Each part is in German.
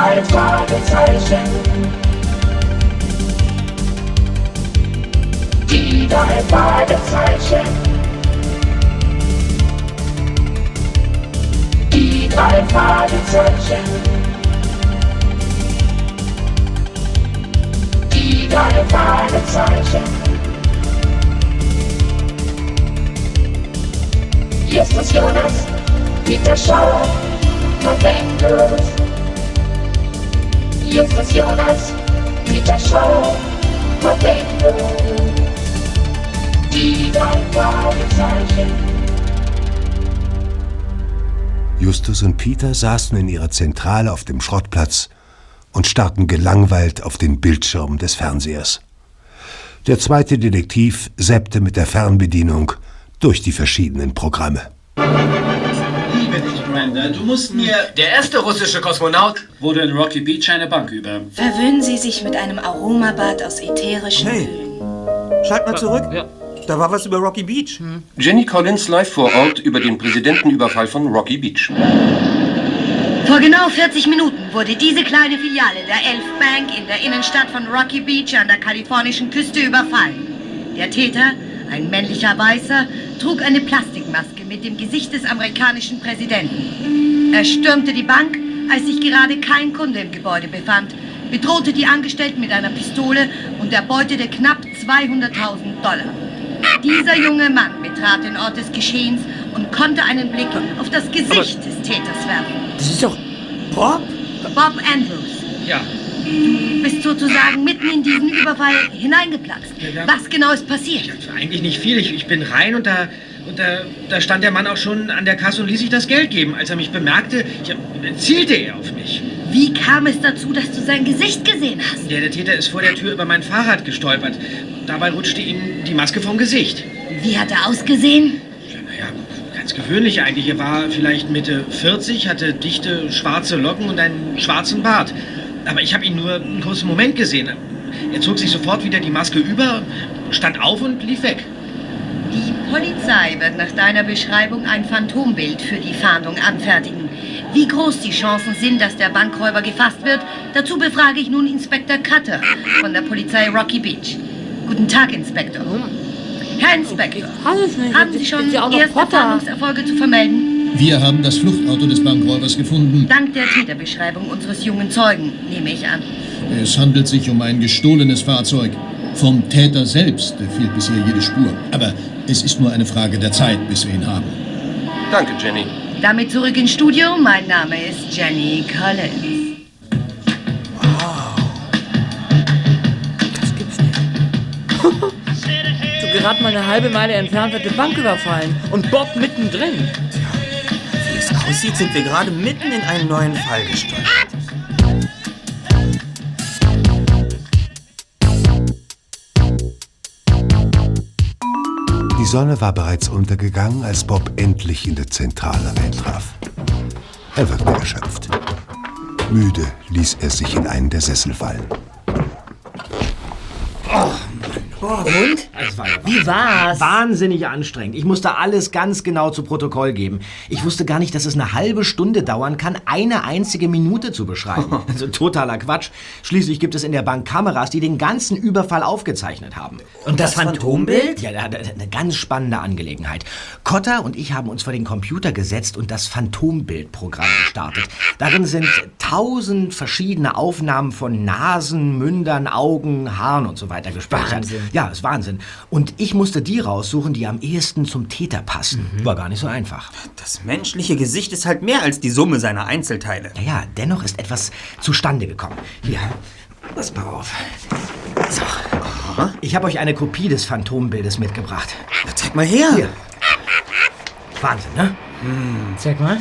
drei Fragezeichen. Die drei Fragezeichen. Die drei Fragezeichen. Die drei Fragezeichen. Hier ist das Jonas, Peter Schauer, November. Hier das Jonas, Peter Schauer, November. Die drei. Justus und Peter saßen in ihrer Zentrale auf dem Schrottplatz und starrten gelangweilt auf den Bildschirm des Fernsehers. Der zweite Detektiv seppte mit der Fernbedienung durch die verschiedenen Programme. Brenda, du musst mir... Der erste russische Kosmonaut Wurde in Rocky Beach eine Bank über. Verwöhnen Sie sich mit einem Aromabad aus ätherischen Hey. Ölen. Schalt mal zurück. Ja. Da war was über Rocky Beach. Jenny Collins live vor Ort über den Präsidentenüberfall von Rocky Beach. Vor genau 40 Minuten wurde diese kleine Filiale der Elf Bank in der Innenstadt von Rocky Beach an der kalifornischen Küste überfallen. Der Täter, ein männlicher Weißer, trug eine Plastikmaske mit dem Gesicht des amerikanischen Präsidenten. Er stürmte die Bank, als sich gerade kein Kunde im Gebäude befand, bedrohte die Angestellten mit einer Pistole und erbeutete knapp 200.000 Dollar. Dieser junge Mann betrat den Ort des Geschehens und konnte einen Blick auf das Gesicht des Täters werfen. Das ist doch Bob. Bob Andrews, Ja. Du bist sozusagen mitten in diesen Überfall hineingeplatzt. Ja, ja. Was genau ist passiert? Eigentlich nicht viel. Ich, ich bin rein und da. Und da, da stand der Mann auch schon an der Kasse und ließ sich das Geld geben. Als er mich bemerkte, ja, zielte er auf mich. Wie kam es dazu, dass du sein Gesicht gesehen hast? Der, der Täter ist vor der Tür über mein Fahrrad gestolpert. Dabei rutschte ihm die Maske vom Gesicht. Wie hat er ausgesehen? Ja, naja, ganz gewöhnlich eigentlich. Er war vielleicht Mitte 40, hatte dichte schwarze Locken und einen schwarzen Bart. Aber ich habe ihn nur einen kurzen Moment gesehen. Er zog sich sofort wieder die Maske über, stand auf und lief weg. Die Polizei wird nach deiner Beschreibung ein Phantombild für die Fahndung anfertigen. Wie groß die Chancen sind, dass der Bankräuber gefasst wird, dazu befrage ich nun Inspektor Cutter von der Polizei Rocky Beach. Guten Tag, Inspektor. Herr Inspektor, haben Sie schon erste. Fahndungserfolge zu vermelden? Wir haben das Fluchtauto des Bankräubers gefunden. Dank der Täterbeschreibung unseres jungen Zeugen, nehme ich an. Es handelt sich um ein gestohlenes Fahrzeug. Vom Täter selbst fehlt bisher jede Spur. Aber es ist nur eine Frage der Zeit, bis wir ihn haben. Danke, Jenny. Damit zurück ins Studio. Mein Name ist Jenny Collins. Das gibt's nicht. gerade mal eine halbe Meile entfernt wird die Bank überfallen. Und Bob mittendrin. Wie es aussieht, sind wir gerade mitten in einen neuen Fall gestolpert. Die Sonne war bereits untergegangen, als Bob endlich in der Zentrale eintraf. Er wirkte erschöpft. Müde ließ er sich in einen der Sessel fallen. Und? Wie war's? Wahnsinnig anstrengend. Ich musste alles ganz genau zu Protokoll geben. Ich wusste gar nicht, dass es eine halbe Stunde dauern kann, eine einzige Minute zu beschreiben. Also totaler Quatsch. Schließlich gibt es in der Bank Kameras, die den ganzen Überfall aufgezeichnet haben. Und das Phantombild? Ja, eine ganz spannende Angelegenheit. Cotta und ich haben uns vor den Computer gesetzt und das Phantombildprogramm gestartet. Darin sind tausend verschiedene Aufnahmen von Nasen, Mündern, Augen, Haaren und so weiter gespeichert. Wahnsinn. Ja, ist Wahnsinn. Und ich musste die raussuchen, die am ehesten zum Täter passen. War gar nicht so einfach. Das menschliche Gesicht ist halt mehr als die Summe seiner Einzelteile. Naja, dennoch ist etwas zustande gekommen. Hier, pass mal auf. So. Ich habe euch eine Kopie des Phantombildes mitgebracht. Na, zeig mal her. Hier. Wahnsinn, ne? Zeig mal.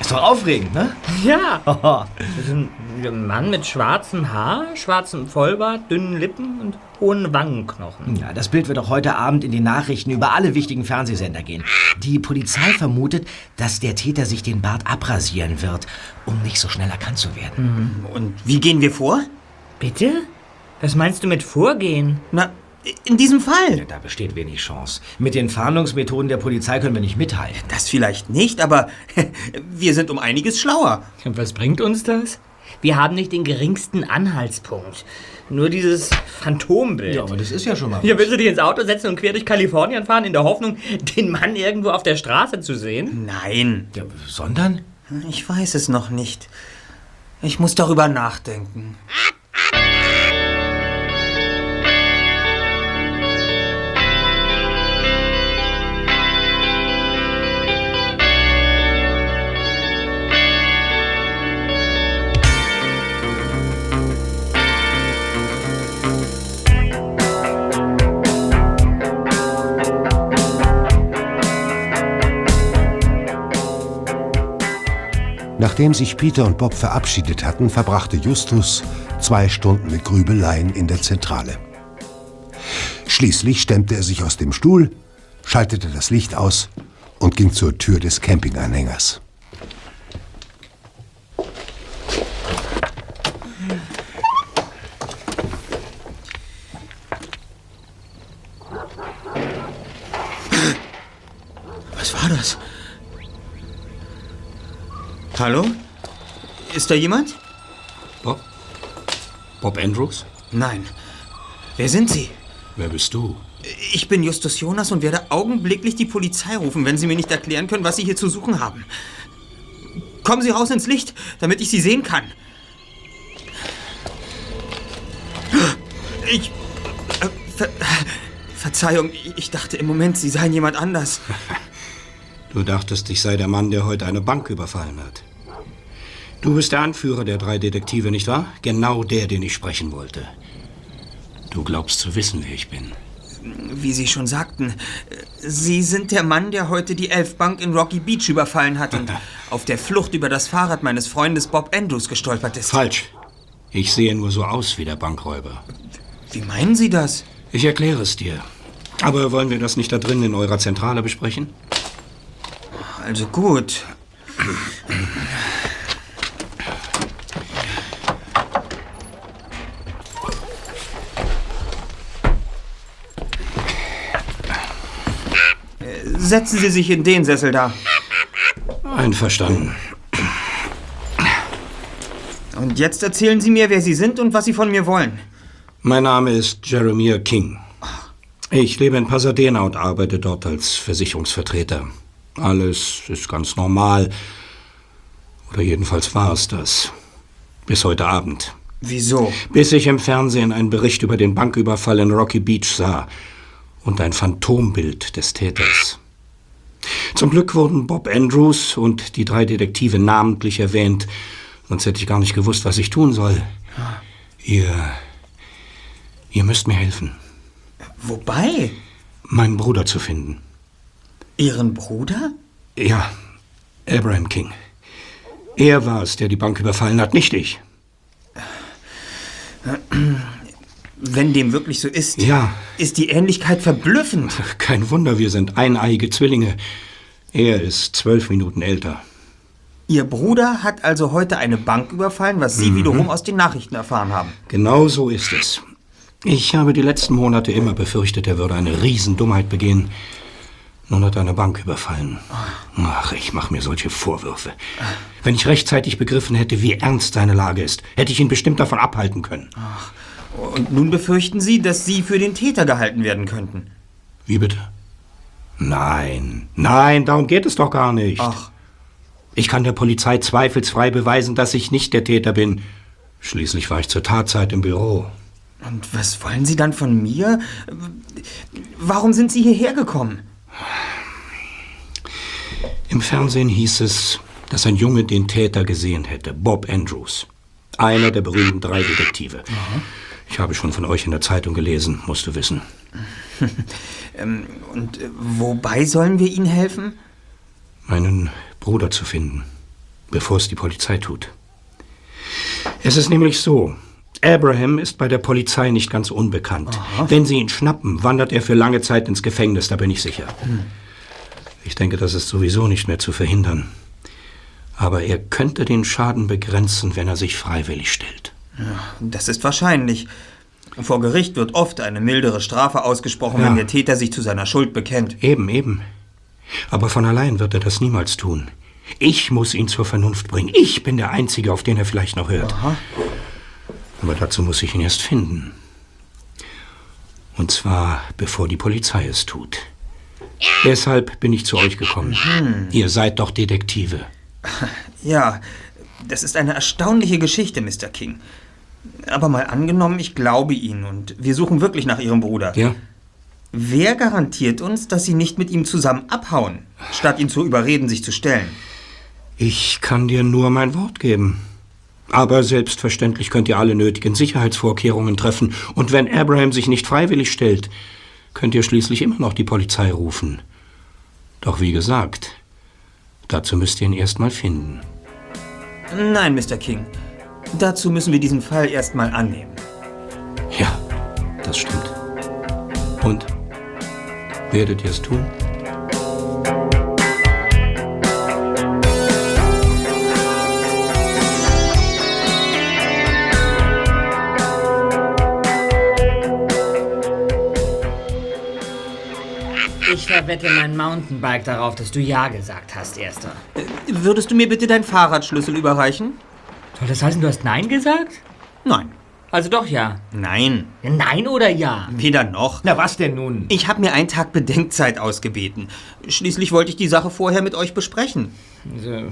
Ist doch aufregend, ne? Ja. Das ist ein Mann mit schwarzem Haar, schwarzem Vollbart, dünnen Lippen und hohen Wangenknochen. Ja, das Bild wird auch heute Abend in den Nachrichten über alle wichtigen Fernsehsender gehen. Die Polizei vermutet, dass der Täter sich den Bart abrasieren wird, um nicht so schnell erkannt zu werden. Und wie gehen wir vor? Bitte? Was meinst du mit Vorgehen? Na, In diesem Fall. Da besteht wenig Chance. Mit den Fahndungsmethoden der Polizei können wir nicht mithalten. Das vielleicht nicht, aber wir sind um einiges schlauer. Und was bringt uns das? Wir haben nicht den geringsten Anhaltspunkt. Nur dieses Phantombild. Ja, aber das ist ja schon mal. Hier willst du dich ins Auto setzen und quer durch Kalifornien fahren, in der Hoffnung, den Mann irgendwo auf der Straße zu sehen? Nein. Ja, sondern? Ich weiß es noch nicht. Ich muss darüber nachdenken. Nachdem sich Peter und Bob verabschiedet hatten, verbrachte Justus zwei Stunden mit Grübeleien in der Zentrale. Schließlich stemmte er sich aus dem Stuhl, schaltete das Licht aus und ging zur Tür des Campinganhängers. Was war das? Hallo? Ist da jemand? Bob? Bob Andrews? Nein. Wer sind Sie? Wer bist du? Ich bin Justus Jonas und werde augenblicklich die Polizei rufen, wenn Sie mir nicht erklären können, was Sie hier zu suchen haben. Kommen Sie raus ins Licht, damit ich Sie sehen kann. Ich. Äh, ver, Verzeihung, ich dachte im Moment, Sie seien jemand anders. Du dachtest, ich sei der Mann, der heute eine Bank überfallen hat. Du bist der Anführer der drei Detektive, nicht wahr? Genau der, den ich sprechen wollte. Du glaubst zu wissen, wer ich bin. Wie Sie schon sagten, Sie sind der Mann, der heute die Elfbank in Rocky Beach überfallen hat und auf der Flucht über das Fahrrad meines Freundes Bob Andrews gestolpert ist. Falsch. Ich sehe nur so aus wie der Bankräuber. Wie meinen Sie das? Ich erkläre es dir. Aber wollen wir das nicht da drin in eurer Zentrale besprechen? Also gut. Setzen Sie sich in den Sessel da. Einverstanden. Und jetzt erzählen Sie mir, wer Sie sind und was Sie von mir wollen. Mein Name ist Jeremiah King. Ich lebe in Pasadena und arbeite dort als Versicherungsvertreter. Alles ist ganz normal. Oder jedenfalls war es das. Bis heute Abend. Wieso? Bis ich im Fernsehen einen Bericht über den Banküberfall in Rocky Beach sah und ein Phantombild des Täters. Zum Glück wurden Bob Andrews und die drei Detektive namentlich erwähnt, sonst hätte ich gar nicht gewusst, was ich tun soll. Ihr. Ihr müsst mir helfen. Wobei? Meinen Bruder zu finden. Ihren Bruder? Ja, Abraham King. Er war es, der die Bank überfallen hat, nicht ich. Wenn dem wirklich so ist, Ja. ist die Ähnlichkeit verblüffend. Kein Wunder, wir sind eineige Zwillinge. Er ist zwölf Minuten älter. Ihr Bruder hat also heute eine Bank überfallen, was Sie Mhm. wiederum aus den Nachrichten erfahren haben. Genau so ist es. Ich habe die letzten Monate immer befürchtet, er würde eine Riesendummheit begehen. Nun hat er eine Bank überfallen. Ach, ich mache mir solche Vorwürfe. Wenn ich rechtzeitig begriffen hätte, wie ernst seine Lage ist, hätte ich ihn bestimmt davon abhalten können. Und nun befürchten Sie, dass Sie für den Täter gehalten werden könnten. Wie bitte? Nein, nein, darum geht es doch gar nicht. Ach. Ich kann der Polizei zweifelsfrei beweisen, dass ich nicht der Täter bin. Schließlich war ich zur Tatzeit im Büro. Und was wollen Sie dann von mir? Warum sind Sie hierher gekommen? Im Fernsehen hieß es, dass ein Junge den Täter gesehen hätte, Bob Andrews. Einer der berühmten drei Detektive. Ich habe schon von euch in der Zeitung gelesen, musst du wissen. Ähm, und äh, wobei sollen wir Ihnen helfen? Meinen Bruder zu finden, bevor es die Polizei tut. Es ist nämlich so, Abraham ist bei der Polizei nicht ganz unbekannt. Wenn sie ihn schnappen, wandert er für lange Zeit ins Gefängnis, da bin ich sicher. Ich denke, das ist sowieso nicht mehr zu verhindern. Aber er könnte den Schaden begrenzen, wenn er sich freiwillig stellt. Das ist wahrscheinlich. Vor Gericht wird oft eine mildere Strafe ausgesprochen, Ja. wenn der Täter sich zu seiner Schuld bekennt. Eben, eben. Aber von allein wird er das niemals tun. Ich muss ihn zur Vernunft bringen. Ich bin der Einzige, auf den er vielleicht noch hört. Aber dazu muss ich ihn erst finden. Und zwar, bevor die Polizei es tut. Deshalb bin ich zu euch gekommen. Mhm. Ihr seid doch Detektive. Ja, das ist eine erstaunliche Geschichte, Mr. King. Aber mal angenommen, ich glaube Ihnen und wir suchen wirklich nach Ihrem Bruder. Ja? Wer garantiert uns, dass Sie nicht mit ihm zusammen abhauen, statt ihn zu überreden, sich zu stellen? Ich kann dir nur mein Wort geben. Aber selbstverständlich könnt ihr alle nötigen Sicherheitsvorkehrungen treffen. Und wenn Abraham sich nicht freiwillig stellt, könnt ihr schließlich immer noch die Polizei rufen. Doch wie gesagt, dazu müsst ihr ihn erstmal finden. Nein, Mr. King. Dazu müssen wir diesen Fall erstmal annehmen. Ja, das stimmt. Und? Werdet ihr es tun? Ich verwette mein Mountainbike darauf, dass du Ja gesagt hast, Erster. Würdest du mir bitte deinen Fahrradschlüssel überreichen? Soll das heißen, du hast Nein gesagt? Nein. Also doch Ja. Nein. Nein oder Ja? Weder noch. Na, was denn nun? Ich habe mir einen Tag Bedenkzeit ausgebeten. Schließlich wollte ich die Sache vorher mit euch besprechen. Also,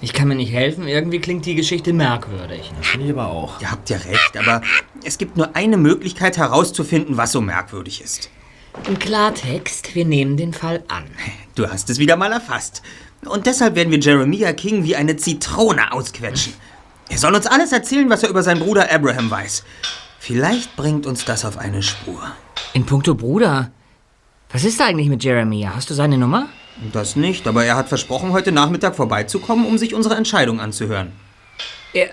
ich kann mir nicht helfen. Irgendwie klingt die Geschichte merkwürdig. Finde ich aber auch. Ihr habt ja recht, aber es gibt nur eine Möglichkeit herauszufinden, was so merkwürdig ist. Im Klartext, wir nehmen den Fall an. Du hast es wieder mal erfasst. Und deshalb werden wir Jeremiah King wie eine Zitrone ausquetschen. Er soll uns alles erzählen, was er über seinen Bruder Abraham weiß. Vielleicht bringt uns das auf eine Spur. In puncto Bruder, was ist da eigentlich mit Jeremiah? Hast du seine Nummer? Das nicht, aber er hat versprochen, heute Nachmittag vorbeizukommen, um sich unsere Entscheidung anzuhören. Er.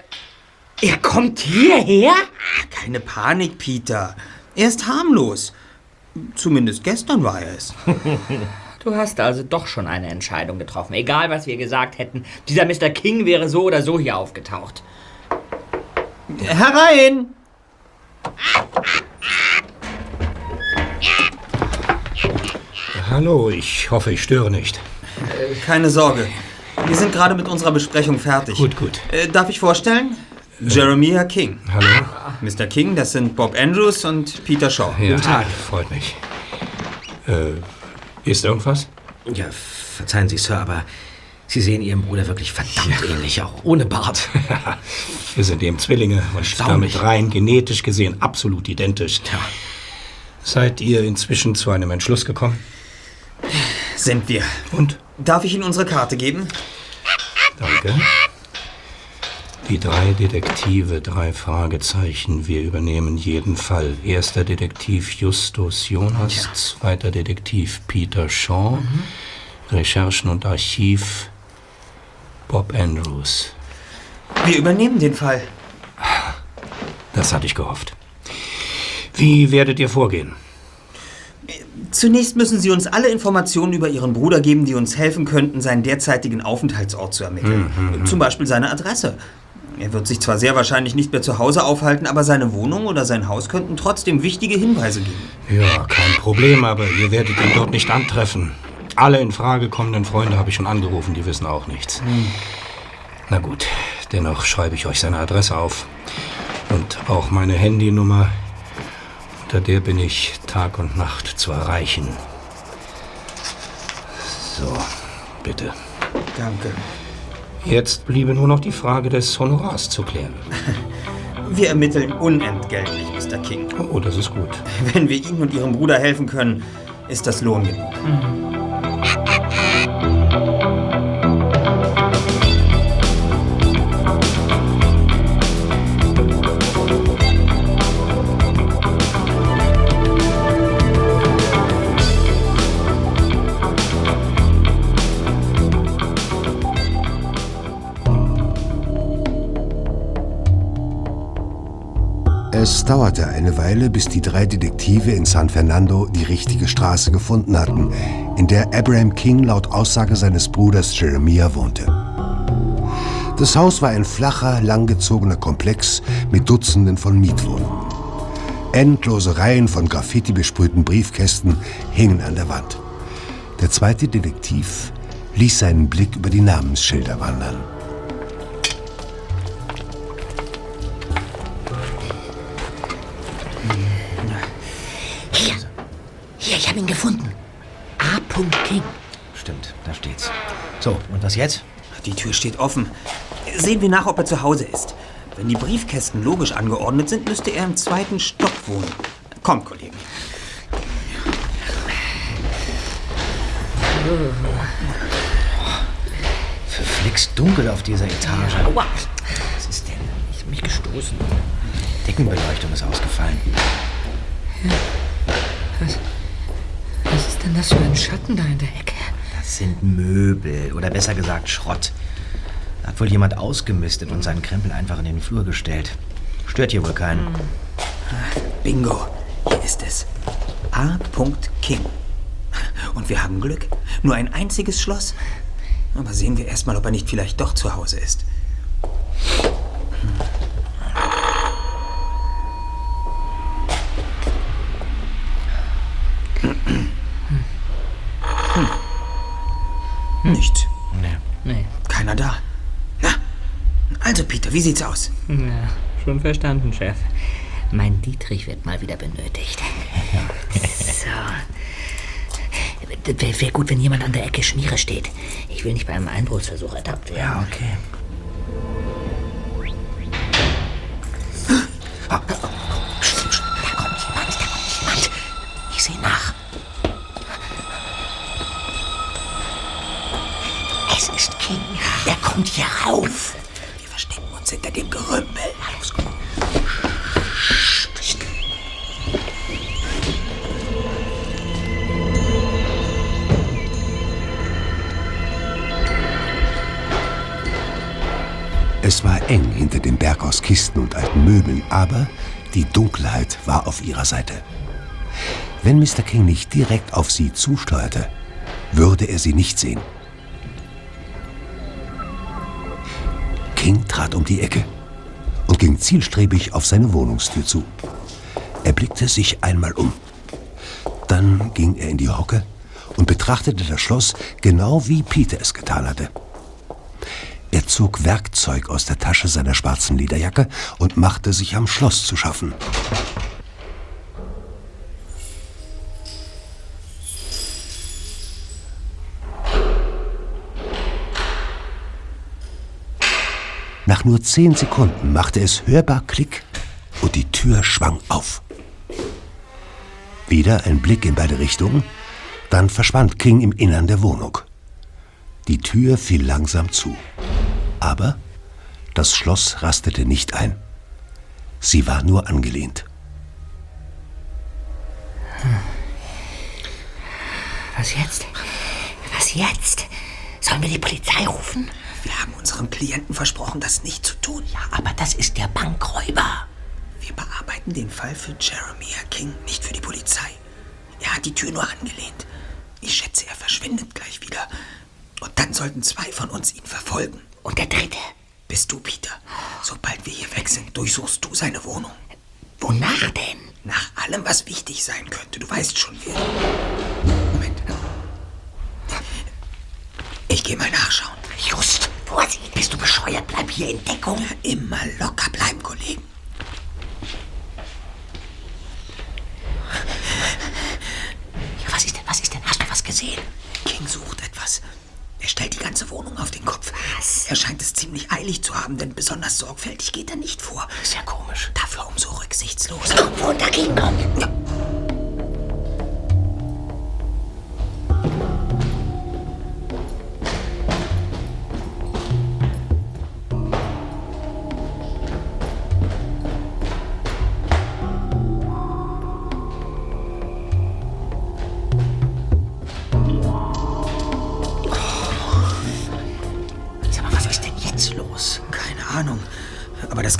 Er kommt hierher? Keine Panik, Peter. Er ist harmlos. Zumindest gestern war er es. Du hast also doch schon eine Entscheidung getroffen. Egal, was wir gesagt hätten. Dieser Mr. King wäre so oder so hier aufgetaucht. Herein! Hallo, ich hoffe, ich störe nicht. Keine Sorge. Wir sind gerade mit unserer Besprechung fertig. Gut, gut. Äh, darf ich vorstellen? Jeremiah King. Hallo? Mr. King, das sind Bob Andrews und Peter Shaw. Ja, freut mich. Äh, ist irgendwas? Ja, verzeihen Sie, Sir, aber Sie sehen Ihrem Bruder wirklich verdammt ähnlich, auch ohne Bart. Wir sind eben Zwillinge und damit rein genetisch gesehen absolut identisch. Seid ihr inzwischen zu einem Entschluss gekommen? Sind wir. Und? Darf ich Ihnen unsere Karte geben? Danke. Die drei Detektive, drei Fragezeichen. Wir übernehmen jeden Fall. Erster Detektiv Justus Jonas, zweiter Detektiv Peter Shaw, Recherchen und Archiv Bob Andrews. Wir übernehmen den Fall. Das hatte ich gehofft. Wie werdet ihr vorgehen? Zunächst müssen Sie uns alle Informationen über Ihren Bruder geben, die uns helfen könnten, seinen derzeitigen Aufenthaltsort zu ermitteln. Mhm, Zum Beispiel seine Adresse. Er wird sich zwar sehr wahrscheinlich nicht mehr zu Hause aufhalten, aber seine Wohnung oder sein Haus könnten trotzdem wichtige Hinweise geben. Ja, kein Problem, aber ihr werdet ihn dort nicht antreffen. Alle in Frage kommenden Freunde habe ich schon angerufen, die wissen auch nichts. Na gut, dennoch schreibe ich euch seine Adresse auf. Und auch meine Handynummer. Unter der bin ich Tag und Nacht zu erreichen. So, bitte. Danke. Jetzt bliebe nur noch die Frage des Honorars zu klären. Wir ermitteln unentgeltlich, Mr. King. Oh, das ist gut. Wenn wir Ihnen und Ihrem Bruder helfen können, ist das Lohn genug. Es dauerte eine Weile, bis die drei Detektive in San Fernando die richtige Straße gefunden hatten, in der Abraham King laut Aussage seines Bruders Jeremiah wohnte. Das Haus war ein flacher, langgezogener Komplex mit Dutzenden von Mietwohnungen. Endlose Reihen von Graffiti besprühten Briefkästen hingen an der Wand. Der zweite Detektiv ließ seinen Blick über die Namensschilder wandern. Hier, ich habe ihn gefunden. A. King. Stimmt, da steht's. So, und was jetzt? Die Tür steht offen. Sehen wir nach, ob er zu Hause ist. Wenn die Briefkästen logisch angeordnet sind, müsste er im zweiten Stock wohnen. Kommt, Kollegen. Verflixt dunkel auf dieser Etage. Aua. Was ist denn? Ich hab mich gestoßen. Deckenbeleuchtung ist ausgefallen. Was, was denn das für ein Schatten da in der Ecke? Das sind Möbel oder besser gesagt Schrott. Da hat wohl jemand ausgemistet und seinen Krempel einfach in den Flur gestellt. Stört hier wohl keinen. Bingo. Hier ist es. A. King. Und wir haben Glück. Nur ein einziges Schloss. Aber sehen wir erst mal, ob er nicht vielleicht doch zu Hause ist. Hm. Nichts. Nee. Nee. Keiner da. Na, also Peter, wie sieht's aus? Ja, schon verstanden, Chef. Mein Dietrich wird mal wieder benötigt. So. Wäre wär gut, wenn jemand an der Ecke Schmiere steht. Ich will nicht bei einem Einbruchsversuch ertappt werden. Ja, okay. Da kommt jemand, da kommt jemand. Ich sehe nach. Es ist King. Er kommt hier rauf. Wir verstecken uns hinter dem Gerümpel. Na los, komm. Es war eng hinter dem Berg aus Kisten und alten Möbeln, aber die Dunkelheit war auf ihrer Seite. Wenn Mr. King nicht direkt auf sie zusteuerte, würde er sie nicht sehen. King trat um die Ecke und ging zielstrebig auf seine Wohnungstür zu. Er blickte sich einmal um. Dann ging er in die Hocke und betrachtete das Schloss genau wie Peter es getan hatte. Er zog Werkzeug aus der Tasche seiner schwarzen Lederjacke und machte sich am Schloss zu schaffen. Nach nur zehn Sekunden machte es hörbar Klick und die Tür schwang auf. Wieder ein Blick in beide Richtungen, dann verschwand King im Innern der Wohnung. Die Tür fiel langsam zu. Aber das Schloss rastete nicht ein. Sie war nur angelehnt. Was jetzt? Was jetzt? Sollen wir die Polizei rufen? Wir haben unserem Klienten versprochen, das nicht zu tun. Ja, aber das ist der Bankräuber. Wir bearbeiten den Fall für Jeremiah King, nicht für die Polizei. Er hat die Tür nur angelehnt. Ich schätze, er verschwindet gleich wieder. Und dann sollten zwei von uns ihn verfolgen. Und der dritte? Bist du, Peter. Sobald wir hier weg sind, durchsuchst du seine Wohnung. Wonach denn? Nach allem, was wichtig sein könnte. Du weißt schon, wer. Moment. Ich gehe mal nachschauen. Just, Vorsicht, bist du bescheuert? Bleib hier in Deckung. Immer locker bleiben, Kollegen. Ja, was ist denn, was ist denn? Hast du was gesehen? King sucht etwas. Er stellt die ganze Wohnung auf den Kopf. Was? Er scheint es ziemlich eilig zu haben, denn besonders sorgfältig geht er nicht vor. Ist ja komisch. Dafür umso rücksichtslos. Irgendwo dagegen kommt. Ja.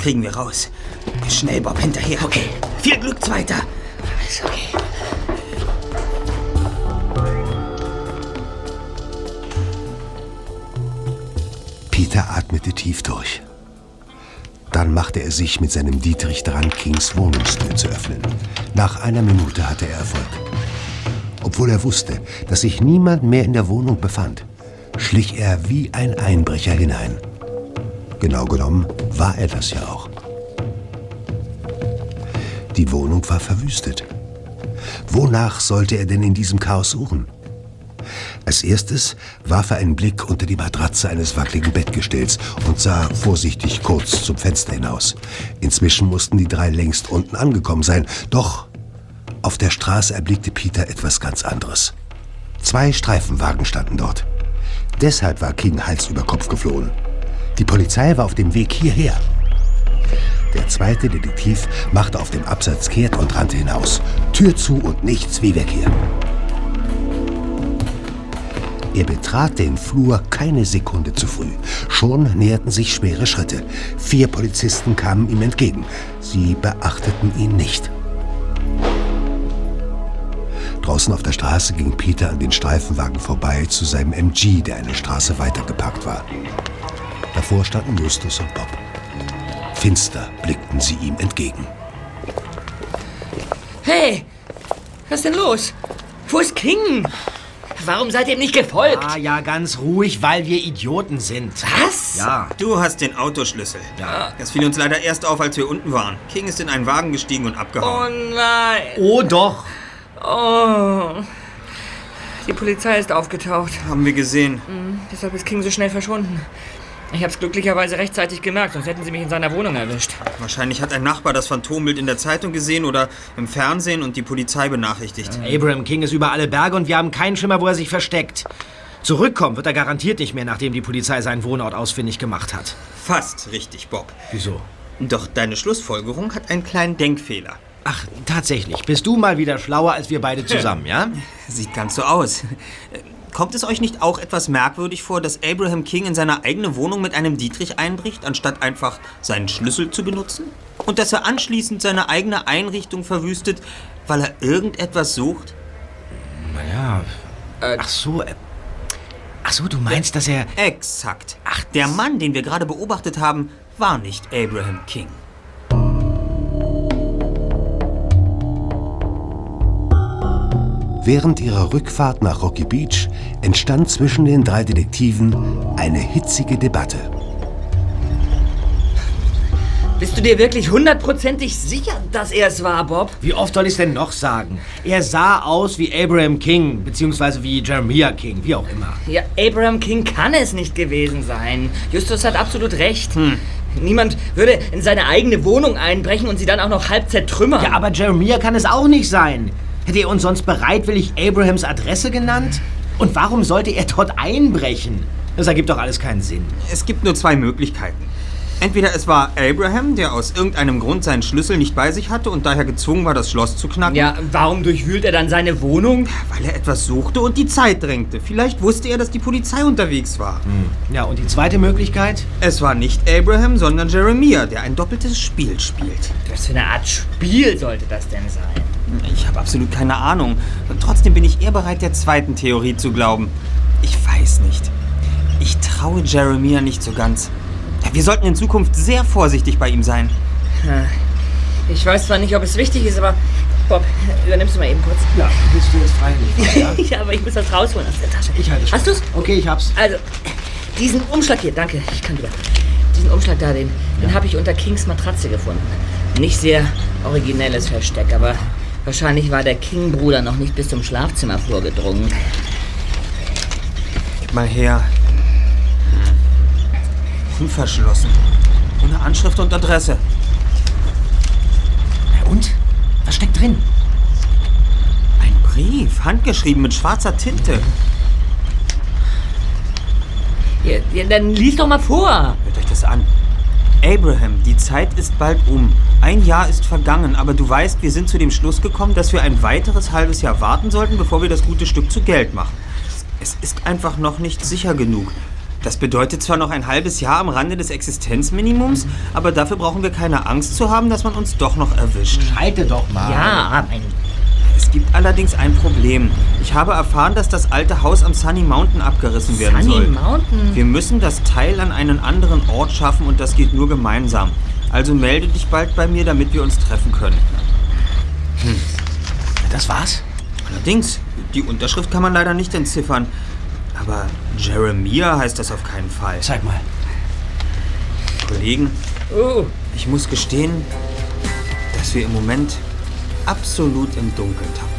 Kriegen wir raus. Schnell, Bob, hinterher. Okay. Viel Glück, Zweiter. Ist okay. Peter atmete tief durch. Dann machte er sich mit seinem Dietrich daran, Kings Wohnungstür zu öffnen. Nach einer Minute hatte er Erfolg. Obwohl er wusste, dass sich niemand mehr in der Wohnung befand, schlich er wie ein Einbrecher hinein. Genau genommen war er das ja auch. Die Wohnung war verwüstet. Wonach sollte er denn in diesem Chaos suchen? Als erstes warf er einen Blick unter die Matratze eines wackeligen Bettgestells und sah vorsichtig kurz zum Fenster hinaus. Inzwischen mussten die drei längst unten angekommen sein, doch auf der Straße erblickte Peter etwas ganz anderes. Zwei Streifenwagen standen dort. Deshalb war King Hals über Kopf geflohen. Die Polizei war auf dem Weg hierher. Der zweite Detektiv machte auf dem Absatz kehrt und rannte hinaus. Tür zu und nichts wie weg hier. Er betrat den Flur keine Sekunde zu früh. Schon näherten sich schwere Schritte. Vier Polizisten kamen ihm entgegen. Sie beachteten ihn nicht. Draußen auf der Straße ging Peter an den Streifenwagen vorbei zu seinem MG, der eine Straße weiter geparkt war. Davor standen Justus und Bob. Finster blickten sie ihm entgegen. Hey, was ist denn los? Wo ist King? Warum seid ihr ihm nicht gefolgt? Ah, ja, ganz ruhig, weil wir Idioten sind. Was? Ja. Du hast den Autoschlüssel. Ja. Das fiel uns leider erst auf, als wir unten waren. King ist in einen Wagen gestiegen und Oh abgehauen. nein. Oh doch. Oh. Die Polizei ist aufgetaucht. Haben wir gesehen. Mhm, deshalb ist King so schnell verschwunden. Ich hab's glücklicherweise rechtzeitig gemerkt, sonst hätten sie mich in seiner Wohnung erwischt. Wahrscheinlich hat ein Nachbar das Phantombild in der Zeitung gesehen oder im Fernsehen und die Polizei benachrichtigt. Abraham King ist über alle Berge und wir haben keinen Schimmer, wo er sich versteckt. Zurückkommen wird er garantiert nicht mehr, nachdem die Polizei seinen Wohnort ausfindig gemacht hat. Fast richtig, Bob. Wieso? Doch deine Schlussfolgerung hat einen kleinen Denkfehler. Ach, tatsächlich. Bist du mal wieder schlauer als wir beide zusammen, ja? Sieht ganz so aus. Kommt es euch nicht auch etwas merkwürdig vor, dass Abraham King in seine eigene Wohnung mit einem Dietrich einbricht, anstatt einfach seinen Schlüssel zu benutzen? Und dass er anschließend seine eigene Einrichtung verwüstet, weil er irgendetwas sucht? Naja. Ach so. Äh, ach so, du meinst, dass er. Exakt. Ach, der Mann, den wir gerade beobachtet haben, war nicht Abraham King. Während ihrer Rückfahrt nach Rocky Beach entstand zwischen den drei Detektiven eine hitzige Debatte. Bist du dir wirklich hundertprozentig sicher, dass er es war, Bob? Wie oft soll ich es denn noch sagen? Er sah aus wie Abraham King, beziehungsweise wie Jeremiah King, wie auch immer. Ja, Abraham King kann es nicht gewesen sein. Justus hat absolut recht. Niemand würde in seine eigene Wohnung einbrechen und sie dann auch noch halb zertrümmern. Ja, aber Jeremiah kann es auch nicht sein. Hätte er uns sonst bereitwillig Abrahams Adresse genannt? Und warum sollte er dort einbrechen? Das ergibt doch alles keinen Sinn. Es gibt nur zwei Möglichkeiten. Entweder es war Abraham, der aus irgendeinem Grund seinen Schlüssel nicht bei sich hatte und daher gezwungen war, das Schloss zu knacken. Ja, warum durchwühlt er dann seine Wohnung? Weil er etwas suchte und die Zeit drängte. Vielleicht wusste er, dass die Polizei unterwegs war. Ja, und die zweite Möglichkeit? Es war nicht Abraham, sondern Jeremiah, der ein doppeltes Spiel spielt. Was für eine Art Spiel sollte das denn sein? Ich habe absolut keine Ahnung. Und trotzdem bin ich eher bereit, der zweiten Theorie zu glauben. Ich weiß nicht. Ich traue Jeremiah nicht so ganz. Ja, Wir sollten in Zukunft sehr vorsichtig bei ihm sein. Ich weiß zwar nicht, ob es wichtig ist, aber Bob, übernimmst du mal eben kurz? Ja, willst du jetzt freilich machen, ja? ja, aber ich muss das rausholen aus der Tasche. Ich halte schon. Hast du's? Okay, ich hab's. Also, diesen Umschlag hier, danke, ich kann wieder. Diesen Umschlag da, den, den habe ich unter Kings Matratze gefunden. Nicht sehr originelles Versteck, aber wahrscheinlich war der King-Bruder noch nicht bis zum Schlafzimmer vorgedrungen. Gib mal her. Unverschlossen. Ohne Anschrift und Adresse. Und? Was steckt drin? Ein Brief, handgeschrieben mit schwarzer Tinte. Ja, ja, dann lies doch mal vor. Hört euch das an. Abraham, die Zeit ist bald um. Ein Jahr ist vergangen, aber du weißt, wir sind zu dem Schluss gekommen, dass wir ein weiteres halbes Jahr warten sollten, bevor wir das gute Stück zu Geld machen. Es ist einfach noch nicht sicher genug. Das bedeutet zwar noch ein halbes Jahr am Rande des Existenzminimums, aber dafür brauchen wir keine Angst zu haben, dass man uns doch noch erwischt. Halte doch mal. Ja, mein Es gibt allerdings ein Problem. Ich habe erfahren, dass das alte Haus am Sunny Mountain abgerissen werden Sunny soll. Mountain? Wir müssen das Teil an einen anderen Ort schaffen und das geht nur gemeinsam. Also melde dich bald bei mir, damit wir uns treffen können. Hm. Das war's? Allerdings, die Unterschrift kann man leider nicht entziffern. Aber Jeremiah heißt das auf keinen Fall. Zeig mal. Kollegen, ich muss gestehen, dass wir im Moment absolut im Dunkeln tappen.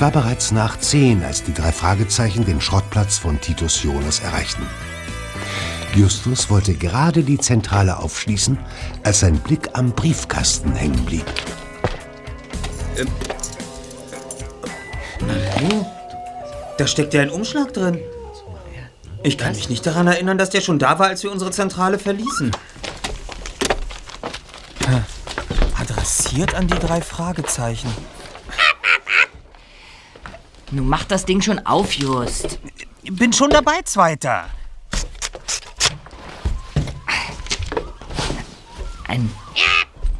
Es war bereits nach zehn, als die drei Fragezeichen den Schrottplatz von Titus Jonas erreichten. Justus wollte gerade die Zentrale aufschließen, als sein Blick am Briefkasten hängen blieb. Ähm. Oh, da steckt ja ein Umschlag drin. Ich kann mich nicht daran erinnern, dass der schon da war, als wir unsere Zentrale verließen. Adressiert an die drei Fragezeichen. Nun mach das Ding schon auf, Just. Bin schon dabei, Zweiter. Ein,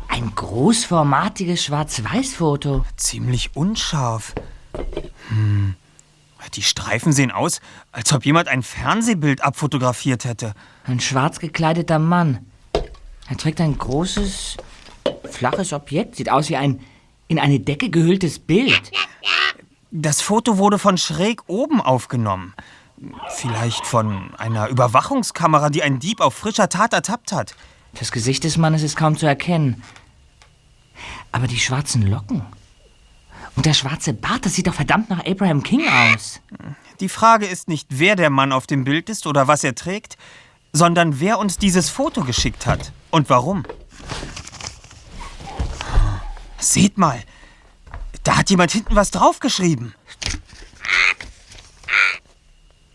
ein großformatiges Schwarz-Weiß-Foto. Ziemlich unscharf. Hm. Die Streifen sehen aus, als ob jemand ein Fernsehbild abfotografiert hätte. Ein schwarz gekleideter Mann. Er trägt ein großes, flaches Objekt. Sieht aus wie ein in eine Decke gehülltes Bild. Das Foto wurde von schräg oben aufgenommen. Vielleicht von einer Überwachungskamera, die einen Dieb auf frischer Tat ertappt hat. Das Gesicht des Mannes ist kaum zu erkennen. Aber die schwarzen Locken und der schwarze Bart, das sieht doch verdammt nach Abraham King aus. Die Frage ist nicht, wer der Mann auf dem Bild ist oder was er trägt, sondern wer uns dieses Foto geschickt hat und warum. Seht mal, da hat jemand hinten was draufgeschrieben.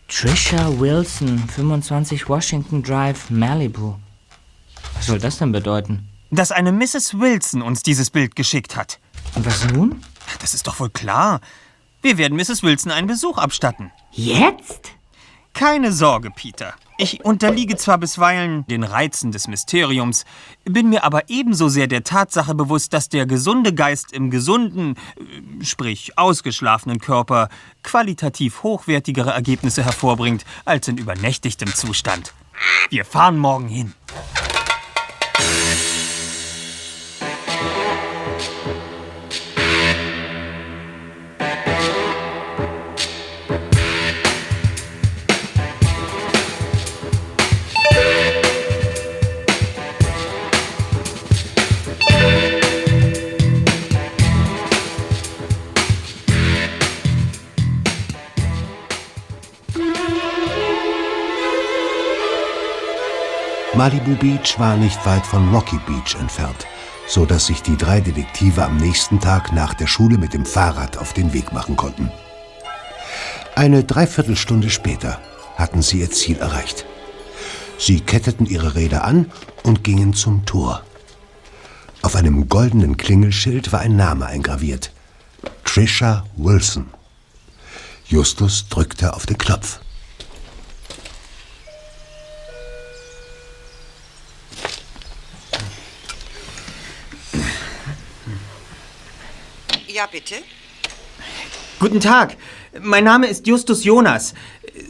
Trisha Wilson, 25 Washington Drive, Malibu. Was soll das denn bedeuten? Dass eine Mrs. Wilson uns dieses Bild geschickt hat. Und was nun? Das ist doch wohl klar. Wir werden Mrs. Wilson einen Besuch abstatten. Jetzt? Keine Sorge, Peter. Ich unterliege zwar bisweilen den Reizen des Mysteriums, bin mir aber ebenso sehr der Tatsache bewusst, dass der gesunde Geist im gesunden, sprich ausgeschlafenen Körper qualitativ hochwertigere Ergebnisse hervorbringt als in übernächtigtem Zustand. Wir fahren morgen hin. Malibu Beach war nicht weit von Rocky Beach entfernt, so dass sich die drei Detektive am nächsten Tag nach der Schule mit dem Fahrrad auf den Weg machen konnten. Eine Dreiviertelstunde später hatten sie ihr Ziel erreicht. Sie ketteten ihre Räder an und gingen zum Tor. Auf einem goldenen Klingelschild war ein Name eingraviert. Trisha Wilson. Justus drückte auf den Knopf. Ja, bitte. Guten Tag, mein Name ist Justus Jonas.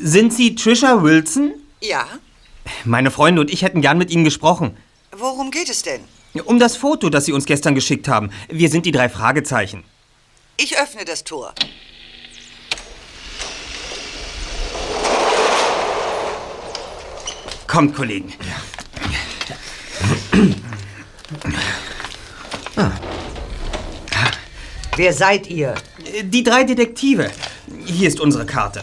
Sind Sie Trisha Wilson? Ja. Meine Freunde und ich hätten gern mit Ihnen gesprochen. Worum geht es denn? Um das Foto, das Sie uns gestern geschickt haben. Wir sind die drei Fragezeichen. Ich öffne das Tor. Kommt, Kollegen. Ah. Wer seid ihr? Die drei Detektive. Hier ist unsere Karte.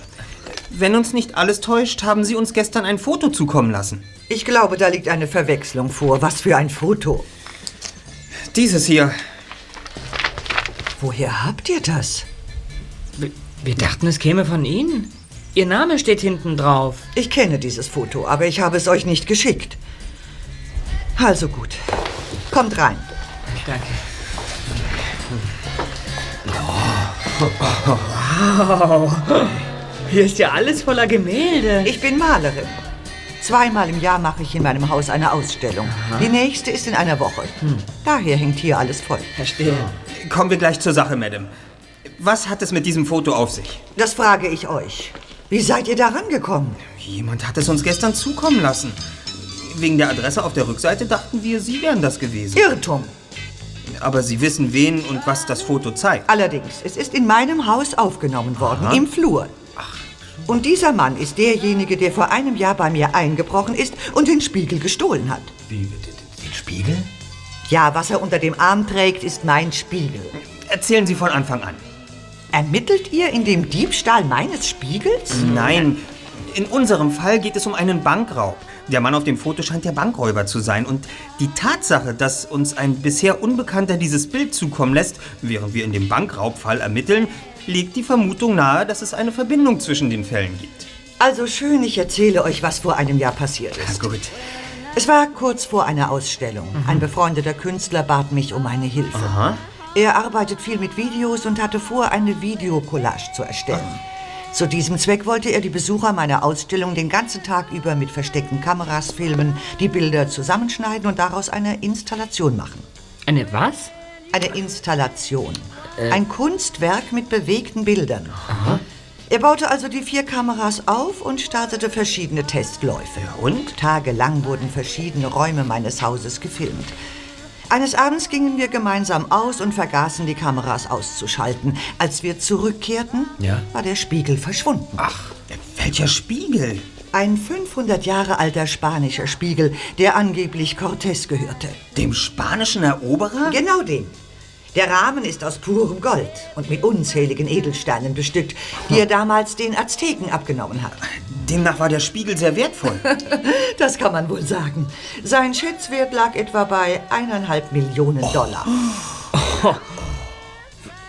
Wenn uns nicht alles täuscht, haben Sie uns gestern ein Foto zukommen lassen. Ich glaube, da liegt eine Verwechslung vor. Was für ein Foto? Dieses hier. Woher habt ihr das? Wir, wir dachten, es käme von Ihnen. Ihr Name steht hinten drauf. Ich kenne dieses Foto, aber ich habe es euch nicht geschickt. Also gut. Kommt rein. Danke. Wow. Hier ist ja alles voller Gemälde. Ich bin Malerin. Zweimal im Jahr mache ich in meinem Haus eine Ausstellung. Die nächste ist in einer Woche. Daher hängt hier alles voll. Verstehe. Kommen wir gleich zur Sache, Madame. Was hat es mit diesem Foto auf sich? Das frage ich euch. Wie seid ihr da rangekommen? Jemand hat es uns gestern zukommen lassen. Wegen der Adresse auf der Rückseite dachten wir, Sie wären das gewesen. Irrtum. Aber Sie wissen, wen und was das Foto zeigt. Allerdings, es ist in meinem Haus aufgenommen worden, Aha. im Flur. Und dieser Mann ist derjenige, der vor einem Jahr bei mir eingebrochen ist und den Spiegel gestohlen hat. Wie, den Spiegel? Ja, was er unter dem Arm trägt, ist mein Spiegel. Erzählen Sie von Anfang an. Ermittelt ihr in dem Diebstahl meines Spiegels? Nein, in unserem Fall geht es um einen Bankraub. Der Mann auf dem Foto scheint der Bankräuber zu sein. Und die Tatsache, dass uns ein bisher Unbekannter dieses Bild zukommen lässt, während wir in dem Bankraubfall ermitteln, legt die Vermutung nahe, dass es eine Verbindung zwischen den Fällen gibt. Also schön, ich erzähle euch, was vor einem Jahr passiert ist. Gut. Es war kurz vor einer Ausstellung. Ein befreundeter Künstler bat mich um eine Hilfe. Aha. Er arbeitet viel mit Videos und hatte vor, eine Videocollage zu erstellen. Zu diesem Zweck wollte er die Besucher meiner Ausstellung den ganzen Tag über mit versteckten Kameras filmen, die Bilder zusammenschneiden und daraus eine Installation machen. Eine was? Eine Installation. Äh. Ein Kunstwerk mit bewegten Bildern. Er baute also die vier Kameras auf und startete verschiedene Testläufe. und? Tagelang wurden verschiedene Räume meines Hauses gefilmt. Eines Abends gingen wir gemeinsam aus und vergaßen, die Kameras auszuschalten. Als wir zurückkehrten, Ja. war der Spiegel verschwunden. Ach, welcher Spiegel? Ein 500 Jahre alter spanischer Spiegel, der angeblich Cortés gehörte. Dem spanischen Eroberer? Genau dem. Der Rahmen ist aus purem Gold und mit unzähligen Edelsteinen bestückt, die er damals den Azteken abgenommen hat. Demnach war der Spiegel sehr wertvoll. Das kann man wohl sagen. Sein Schätzwert lag etwa bei eineinhalb Millionen Dollar.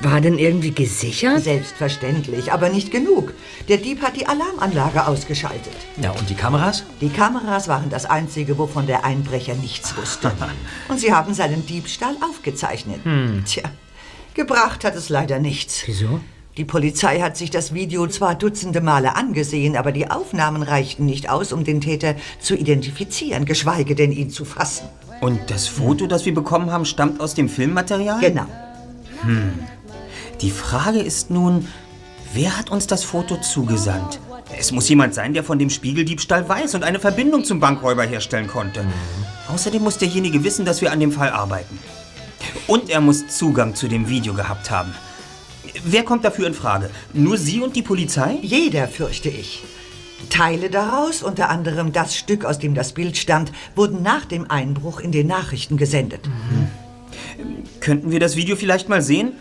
War denn irgendwie gesichert? Selbstverständlich, aber nicht genug. Der Dieb hat die Alarmanlage ausgeschaltet. Ja, und die Kameras? Die Kameras waren das Einzige, wovon der Einbrecher nichts wusste. Und sie haben seinen Diebstahl aufgezeichnet. Hm. Tja, gebracht hat es leider nichts. Wieso? Die Polizei hat sich das Video zwar dutzende Male angesehen, aber die Aufnahmen reichten nicht aus, um den Täter zu identifizieren, geschweige denn ihn zu fassen. Und das Foto, das wir bekommen haben, stammt aus dem Filmmaterial? Genau. Hm. Die Frage ist nun, wer hat uns das Foto zugesandt? Es muss jemand sein, der von dem Spiegeldiebstahl weiß und eine Verbindung zum Bankräuber herstellen konnte. Außerdem muss derjenige wissen, dass wir an dem Fall arbeiten. Und er muss Zugang zu dem Video gehabt haben. Wer kommt dafür in Frage? Nur Sie und die Polizei? Jeder, fürchte ich. Teile daraus, unter anderem das Stück, aus dem das Bild stammt, wurden nach dem Einbruch in den Nachrichten gesendet. Könnten wir das Video vielleicht mal sehen?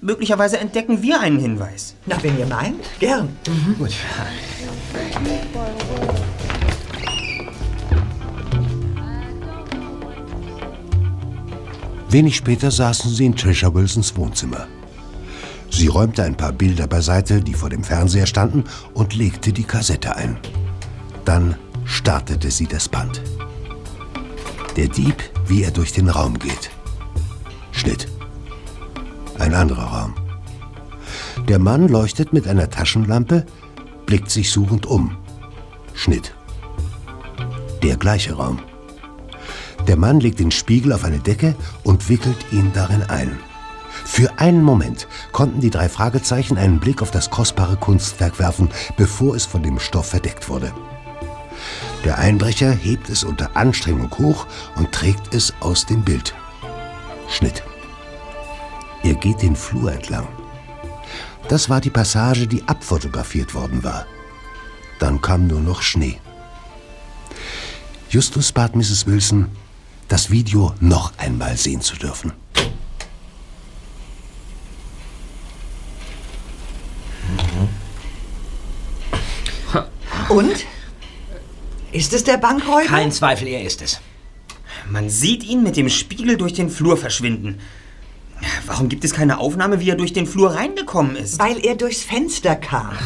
Möglicherweise entdecken wir einen Hinweis. Na, wenn ihr meint, gern. Gut. Wenig später saßen sie in Trisha Wilsons Wohnzimmer. Sie räumte ein paar Bilder beiseite, die vor dem Fernseher standen, und legte die Kassette ein. Dann startete sie das Band. Der Dieb, wie er durch den Raum geht. Schnitt. Ein anderer Raum. Der Mann leuchtet mit einer Taschenlampe, blickt sich suchend um. Schnitt. Der gleiche Raum. Der Mann legt den Spiegel auf eine Decke und wickelt ihn darin ein. Für einen Moment konnten die drei Fragezeichen einen Blick auf das kostbare Kunstwerk werfen, bevor es von dem Stoff verdeckt wurde. Der Einbrecher hebt es unter Anstrengung hoch und trägt es aus dem Bild. Schnitt. Er geht den Flur entlang. Das war die Passage, die abfotografiert worden war. Dann kam nur noch Schnee. Justus bat Mrs. Wilson, das Video noch einmal sehen zu dürfen. Und? Ist es der Bankräuber? Kein Zweifel, er ist es. Man sieht ihn mit dem Spiegel durch den Flur verschwinden. Warum gibt es keine Aufnahme, wie er durch den Flur reingekommen ist? Weil er durchs Fenster kam.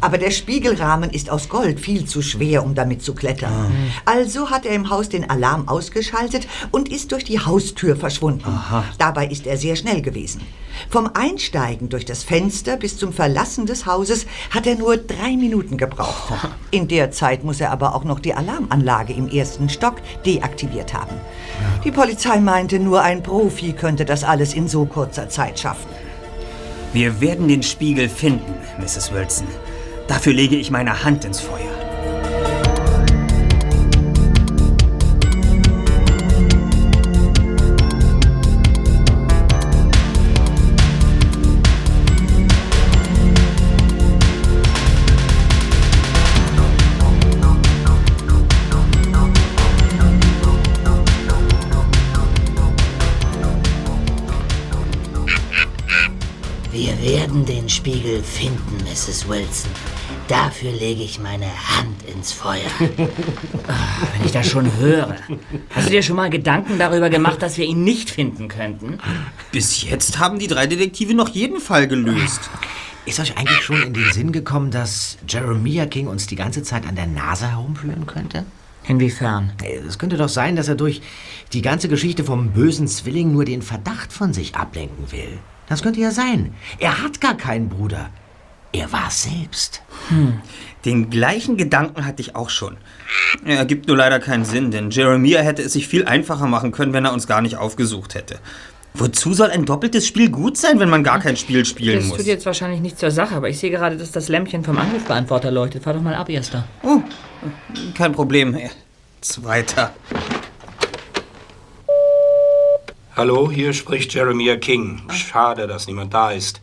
Aber der Spiegelrahmen ist aus Gold viel zu schwer, um damit zu klettern. Also hat er im Haus den Alarm ausgeschaltet und ist durch die Haustür verschwunden. Dabei ist er sehr schnell gewesen. Vom Einsteigen durch das Fenster bis zum Verlassen des Hauses hat er nur drei Minuten gebraucht. In der Zeit muss er aber auch noch die Alarmanlage im ersten Stock deaktiviert haben. Die Polizei meinte, nur ein Profi könnte das alles in so kurzer Zeit schaffen. Wir werden den Spiegel finden, Mrs. Wilson. Dafür lege ich meine Hand ins Feuer. Wir werden den Spiegel finden, Mrs. Wilson. Dafür lege ich meine Hand ins Feuer. Ah, Wenn ich das schon höre. Hast du dir schon mal Gedanken darüber gemacht, dass wir ihn nicht finden könnten? Bis jetzt haben die drei Detektive noch jeden Fall gelöst. Ist euch eigentlich schon in den Sinn gekommen, dass Jeremiah King uns die ganze Zeit an der Nase herumführen könnte? Inwiefern? Es könnte doch sein, dass er durch die ganze Geschichte vom bösen Zwilling nur den Verdacht von sich ablenken will. Das könnte ja sein. Er hat gar keinen Bruder. Er war es selbst. Hm. Den gleichen Gedanken hatte ich auch schon. Er ergibt nur leider keinen Sinn, denn Jeremiah hätte es sich viel einfacher machen können, wenn er uns gar nicht aufgesucht hätte. Wozu soll ein doppeltes Spiel gut sein, wenn man gar kein Spiel spielen Das muss? tut jetzt wahrscheinlich nichts zur Sache, aber ich sehe gerade, dass das Lämpchen vom Anrufbeantworter leuchtet. Fahr doch mal ab, Erster. Oh, kein Problem. Zweiter. Hallo, hier spricht Jeremiah King. Schade, dass niemand da ist.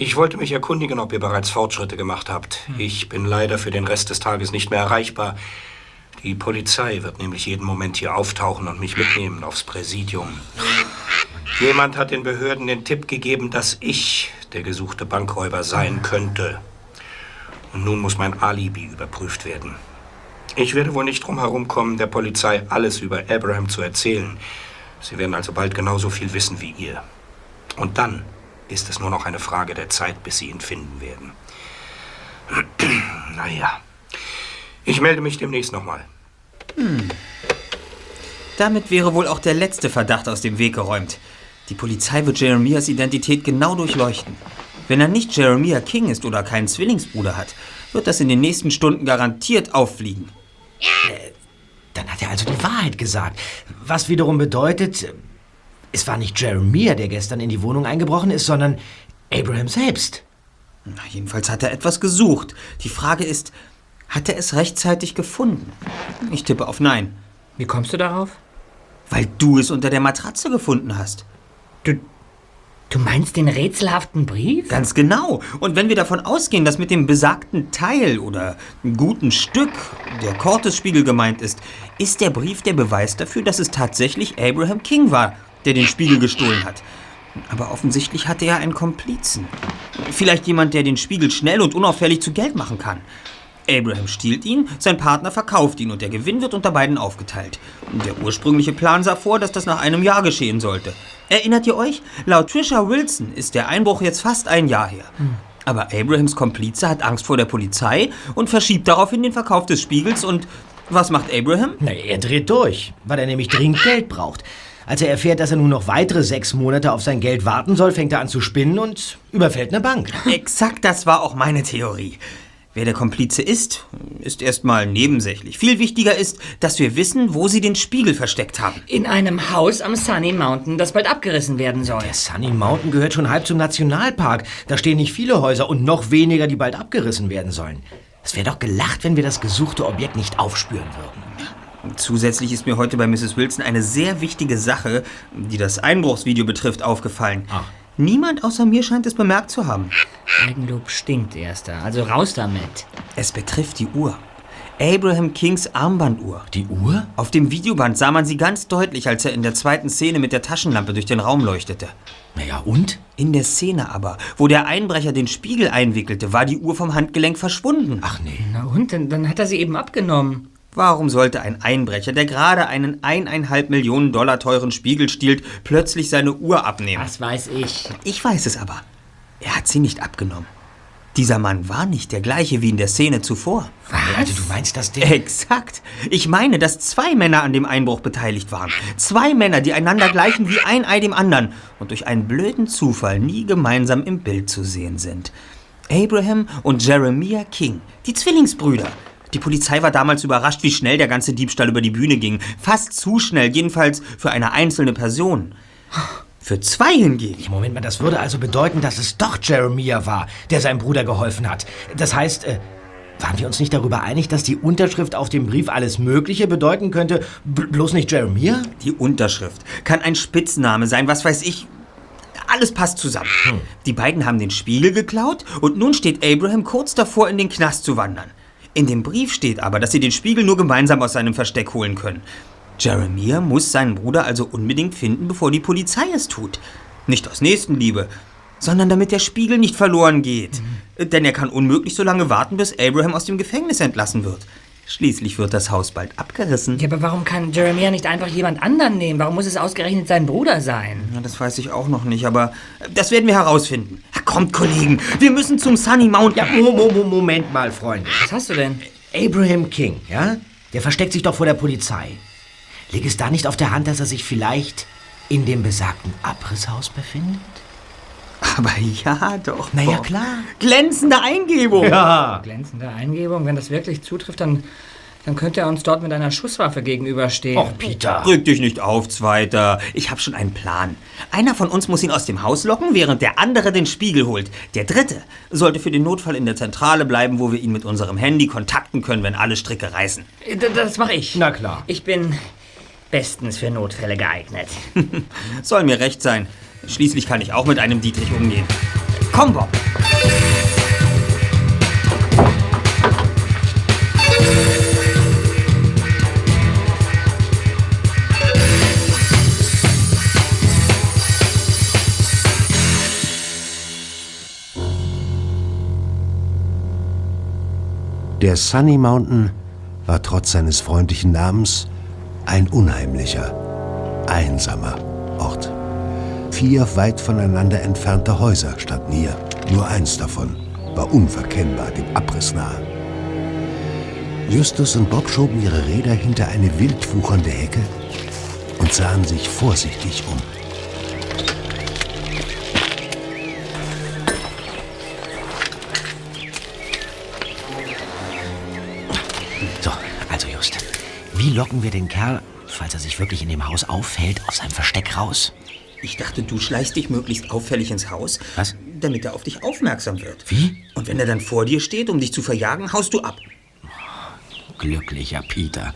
Ich wollte mich erkundigen, ob ihr bereits Fortschritte gemacht habt. Ich bin leider für den Rest des Tages nicht mehr erreichbar. Die Polizei wird nämlich jeden Moment hier auftauchen und mich mitnehmen aufs Präsidium. Jemand hat den Behörden den Tipp gegeben, dass ich der gesuchte Bankräuber sein könnte. Und nun muss mein Alibi überprüft werden. Ich werde wohl nicht drum herumkommen, der Polizei alles über Abraham zu erzählen. Sie werden also bald genauso viel wissen wie ihr. Und dann ist es nur noch eine Frage der Zeit, bis sie ihn finden werden. naja, ich melde mich demnächst nochmal. Hm. Damit wäre wohl auch der letzte Verdacht aus dem Weg geräumt. Die Polizei wird Jeremias Identität genau durchleuchten. Wenn er nicht Jeremiah King ist oder keinen Zwillingsbruder hat, wird das in den nächsten Stunden garantiert auffliegen. Dann hat er also die Wahrheit gesagt. Was wiederum bedeutet, es war nicht Jeremiah, der gestern in die Wohnung eingebrochen ist, sondern Abraham selbst. Na, jedenfalls hat er etwas gesucht. Die Frage ist, hat er es rechtzeitig gefunden? Ich tippe auf Nein. Wie kommst du darauf? Weil du es unter der Matratze gefunden hast. Du, du meinst den rätselhaften Brief? Ganz genau. Und wenn wir davon ausgehen, dass mit dem besagten Teil oder guten Stück der Cortes-Spiegel gemeint ist, ist der Brief der Beweis dafür, dass es tatsächlich Abraham King war, der den Spiegel gestohlen hat. Aber offensichtlich hatte er einen Komplizen. Vielleicht jemand, der den Spiegel schnell und unauffällig zu Geld machen kann. Abraham stiehlt ihn, sein Partner verkauft ihn und der Gewinn wird unter beiden aufgeteilt. Der ursprüngliche Plan sah vor, dass das nach einem Jahr geschehen sollte. Erinnert ihr euch? Laut Trisha Wilson ist der Einbruch jetzt fast ein Jahr her. Aber Abrahams Komplize hat Angst vor der Polizei und verschiebt daraufhin den Verkauf des Spiegels und was macht Abraham? Na, er dreht durch, weil er nämlich dringend Geld braucht. Als er erfährt, dass er nun noch weitere sechs Monate auf sein Geld warten soll, fängt er an zu spinnen und überfällt eine Bank. Exakt das war auch meine Theorie. Wer der Komplize ist, ist erstmal nebensächlich. Viel wichtiger ist, dass wir wissen, wo sie den Spiegel versteckt haben. In einem Haus am Sunny Mountain, das bald abgerissen werden soll. Der Sunny Mountain gehört schon halb zum Nationalpark. Da stehen nicht viele Häuser und noch weniger, die bald abgerissen werden sollen. Es wäre doch gelacht, wenn wir das gesuchte Objekt nicht aufspüren würden. Zusätzlich ist mir heute bei Mrs. Wilson eine sehr wichtige Sache, die das Einbruchsvideo betrifft, aufgefallen. Niemand außer mir scheint es bemerkt zu haben. Eigenlob stinkt, Erster. Also raus damit. Es betrifft die Uhr. Abraham Kings Armbanduhr. Die Uhr? Auf dem Videoband sah man sie ganz deutlich, als er in der zweiten Szene mit der Taschenlampe durch den Raum leuchtete. Naja, und? In der Szene aber, wo der Einbrecher den Spiegel einwickelte, war die Uhr vom Handgelenk verschwunden. Ach nee. Na und? Dann, dann hat er sie eben abgenommen. Warum sollte ein Einbrecher, der gerade einen eineinhalb Millionen Dollar teuren Spiegel stiehlt, plötzlich seine Uhr abnehmen? Das weiß ich. Ich weiß es aber. Er hat sie nicht abgenommen. Dieser Mann war nicht der gleiche wie in der Szene zuvor. Also du meinst, dass der... Exakt. Ich meine, dass zwei Männer an dem Einbruch beteiligt waren. Zwei Männer, die einander gleichen wie ein Ei dem anderen und durch einen blöden Zufall nie gemeinsam im Bild zu sehen sind. Abraham und Jeremiah King, die Zwillingsbrüder. Die Polizei war damals überrascht, wie schnell der ganze Diebstahl über die Bühne ging. Fast zu schnell, jedenfalls für eine einzelne Person. Für zwei hingegen. Moment mal, das würde also bedeuten, dass es doch Jeremiah war, der seinem Bruder geholfen hat. Das heißt, äh, waren wir uns nicht darüber einig, dass die Unterschrift auf dem Brief alles Mögliche bedeuten könnte, bloß nicht Jeremiah? Die Unterschrift kann ein Spitzname sein, was weiß ich. Alles passt zusammen. Die beiden haben den Spiegel geklaut und nun steht Abraham kurz davor, in den Knast zu wandern. In dem Brief steht aber, dass sie den Spiegel nur gemeinsam aus seinem Versteck holen können. Jeremiah muss seinen Bruder also unbedingt finden, bevor die Polizei es tut. Nicht aus Nächstenliebe, sondern damit der Spiegel nicht verloren geht. Denn er kann unmöglich so lange warten, bis Abraham aus dem Gefängnis entlassen wird. Schließlich wird das Haus bald abgerissen. Ja, aber warum kann Jeremiah nicht einfach jemand anderen nehmen? Warum muss es ausgerechnet sein Bruder sein? Ja, das weiß ich auch noch nicht, aber das werden wir herausfinden. Ja, kommt, Kollegen, wir müssen zum Sunny Mountain. Ja, Mo Mo Mo Moment mal, Freunde. Was hast du denn? Abraham King, ja? Der versteckt sich doch vor der Polizei. Liegt es da nicht auf der Hand, dass er sich vielleicht in dem besagten Abrisshaus befindet? Aber ja, doch. Na ja, klar. Glänzende Eingebung. Ja. Glänzende Eingebung. Wenn das wirklich zutrifft, dann, dann könnte er uns dort mit einer Schusswaffe gegenüberstehen. Och, Peter. Rück dich nicht auf, Zweiter. Ich habe schon einen Plan. Einer von uns muss ihn aus dem Haus locken, während der andere den Spiegel holt. Der dritte sollte für den Notfall in der Zentrale bleiben, wo wir ihn mit unserem Handy kontakten können, wenn alle Stricke reißen. D- Das mache ich. Na klar. Ich bin bestens für Notfälle geeignet. Soll mir recht sein. Schließlich kann ich auch mit einem Dietrich umgehen. Komm, Bob. Der Sunny Mountain war trotz seines freundlichen Namens ein unheimlicher, einsamer Ort. Vier weit voneinander entfernte Häuser standen hier. Nur eins davon war unverkennbar dem Abriss nahe. Justus und Bob schoben ihre Räder hinter eine wild wuchernde Hecke und sahen sich vorsichtig um. So, also Just, wie locken wir den Kerl, falls er sich wirklich in dem Haus auffällt, aus seinem Versteck raus? Ich dachte, du schleichst dich möglichst auffällig ins Haus, Was? damit er auf dich aufmerksam wird. Wie? Und wenn er dann vor dir steht, um dich zu verjagen, haust du ab. Glücklicher Peter.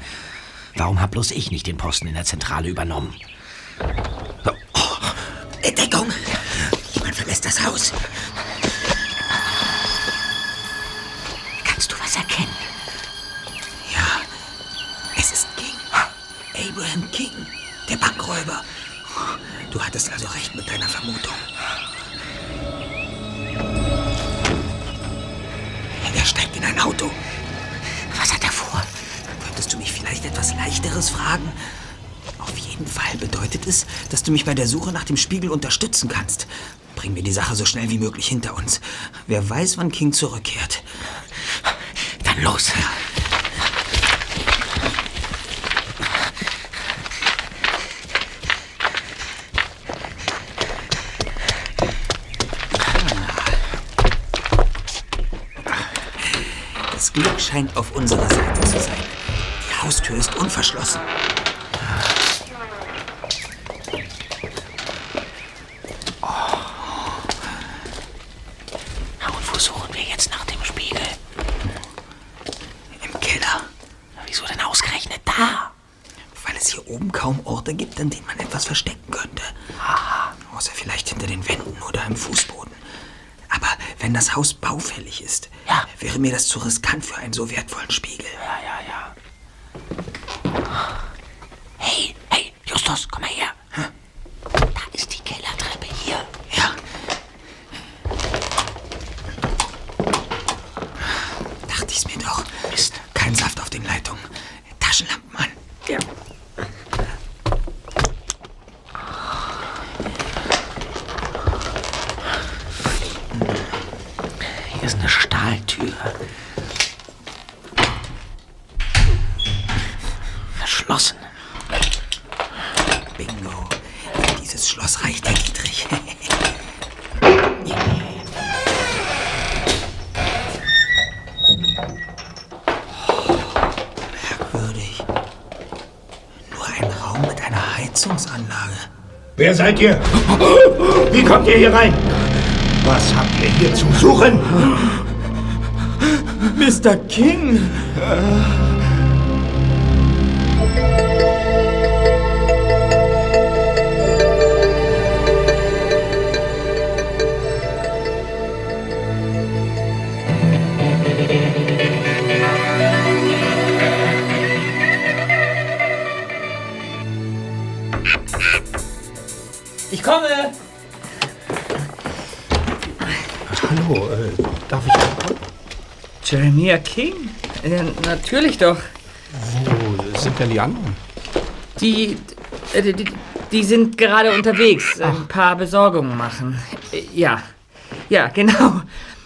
Warum hab bloß ich nicht den Posten in der Zentrale übernommen? So, Entdeckung! Jemand verlässt das Haus. kannst du was erkennen? Ja, es ist King. Abraham King, der Bankräuber. Hattest also recht mit deiner Vermutung. Er steigt in ein Auto. Was hat er vor? Könntest du mich vielleicht etwas Leichteres fragen? Auf jeden Fall bedeutet es, dass du mich bei der Suche nach dem Spiegel unterstützen kannst. Bring mir die Sache so schnell wie möglich hinter uns. Wer weiß, wann King zurückkehrt. Dann los. Das Glück scheint auf unserer Seite zu sein. Die Haustür ist unverschlossen. Na, und wo suchen wir jetzt nach dem Spiegel? Im Keller. Na, Wieso denn ausgerechnet da? Weil es hier oben kaum Orte gibt, an denen man etwas verstecken könnte. Außer vielleicht hinter den Wänden oder im Fußboden. Aber wenn das Haus baufällig ist, Ja. wäre mir das zu riskant für einen so wertvollen Spiegel. Ja, ja, ja. Hey, hey, Justus, komm mal her. Da ist die Kellertreppe hier. Ja. Dachte ich's mir doch. Mist. Kein Saft auf den Leitungen. Taschenlampen an. Ja. Hier Stahltür. Verschlossen. Bingo. Dieses Schloss reicht der Dietrich. Merkwürdig. Nur ein Raum mit einer Heizungsanlage. Wer seid ihr? Wie kommt ihr hier rein? Was habt ihr hier zu suchen? Mr. King! Ich komme! Jeremiah King? Ja, natürlich doch. Wo sind denn die anderen? Die, äh, die, die sind gerade unterwegs. Ein paar Besorgungen machen. Äh, Ja, ja, genau.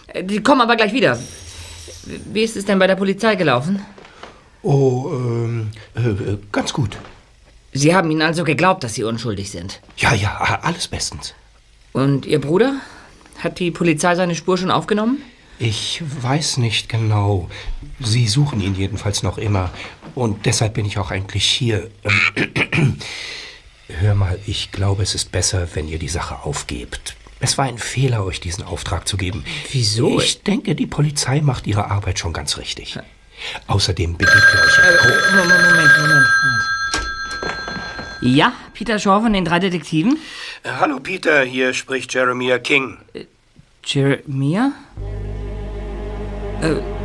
Äh, Die kommen aber gleich wieder. Wie ist es denn bei der Polizei gelaufen? Oh, ähm, äh, ganz gut. Sie haben ihnen also geglaubt, dass sie unschuldig sind. Ja, ja, alles bestens. Und Ihr Bruder? Hat die Polizei seine Spur schon aufgenommen? Ich weiß nicht genau. Sie suchen ihn jedenfalls noch immer. Und deshalb bin ich auch eigentlich hier. Ähm, Hör mal, ich glaube, es ist besser, wenn ihr die Sache aufgebt. Es war ein Fehler, euch diesen Auftrag zu geben. Wieso? Ich denke, die Polizei macht ihre Arbeit schon ganz richtig. Außerdem begebt ihr euch ja Äh, Moment, Moment, Moment. Ja, Peter Shaw von den drei Detektiven? Äh, Hallo Peter, hier spricht Jeremiah King. Jeremiah? Äh.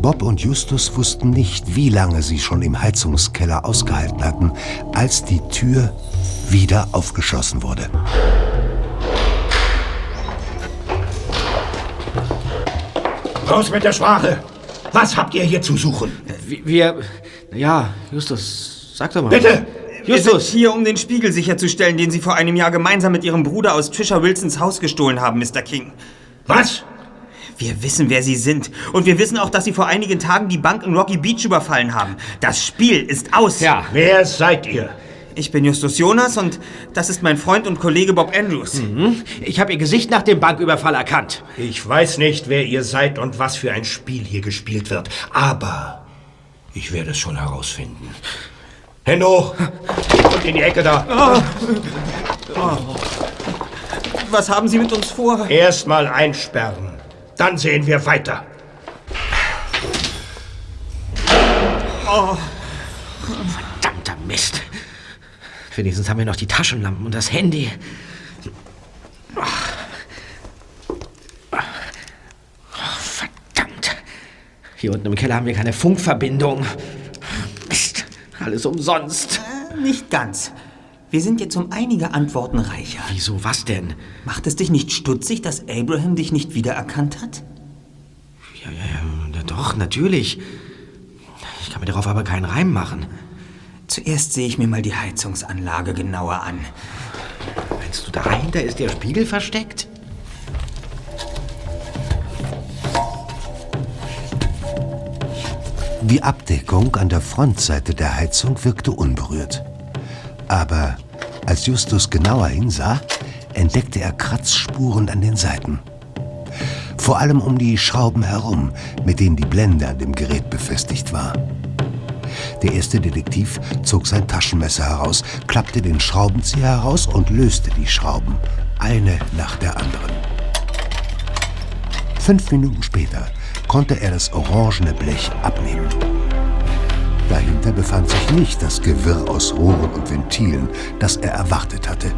Bob und Justus wussten nicht, wie lange sie schon im Heizungskeller ausgehalten hatten, als die Tür wieder aufgeschlossen wurde. Raus mit der Sprache! Was habt ihr hier zu suchen? Wir. Ja, Justus, sag doch mal. Bitte! Wir sind hier, um den Spiegel sicherzustellen, den Sie vor einem Jahr gemeinsam mit Ihrem Bruder aus Trisha Wilsons Haus gestohlen haben, Mr. King. Was? Wir wissen, wer Sie sind. Und wir wissen auch, dass Sie vor einigen Tagen die Bank in Rocky Beach überfallen haben. Das Spiel ist aus. Ja. Wer seid ihr? Ich bin Justus Jonas und das ist mein Freund und Kollege Bob Andrews. Mhm. Ich habe Ihr Gesicht nach dem Banküberfall erkannt. Ich weiß nicht, wer ihr seid und was für ein Spiel hier gespielt wird. Aber ich werde es schon herausfinden. Hände hoch! Und in die Ecke da! Was haben Sie mit uns vor? Erstmal einsperren. Dann sehen wir weiter. Verdammter Mist. Wenigstens haben wir noch die Taschenlampen und das Handy. Oh, verdammt. Hier unten im Keller haben wir keine Funkverbindung. Mist. Alles umsonst. Äh, nicht ganz. Wir sind jetzt um einige Antworten reicher. Wieso, was denn? Macht es dich nicht stutzig, dass Abraham dich nicht wiedererkannt hat? Ja, ja, ja, doch, natürlich. Ich kann mir darauf aber keinen Reim machen. Zuerst sehe ich mir mal die Heizungsanlage genauer an. Meinst du, dahinter ist der Spiegel versteckt? Die Abdeckung an der Frontseite der Heizung wirkte unberührt. Aber als Justus genauer hinsah, entdeckte er Kratzspuren an den Seiten. Vor allem um die Schrauben herum, mit denen die Blende an dem Gerät befestigt war. Der erste Detektiv zog sein Taschenmesser heraus, klappte den Schraubenzieher heraus und löste die Schrauben, eine nach der anderen. Fünf Minuten später konnte er das orangene Blech abnehmen. Dahinter befand sich nicht das Gewirr aus Rohren und Ventilen, das er erwartet hatte.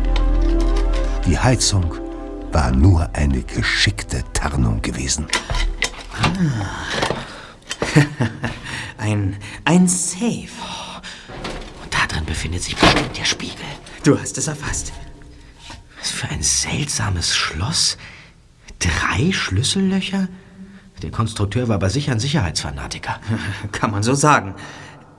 Die Heizung war nur eine geschickte Tarnung gewesen. Ein, ein Safe. Und da drin befindet sich bestimmt der Spiegel. Du hast es erfasst. für ein seltsames Schloss? Drei Schlüssellöcher? Der Konstrukteur war aber sicher ein Sicherheitsfanatiker. Kann man so sagen.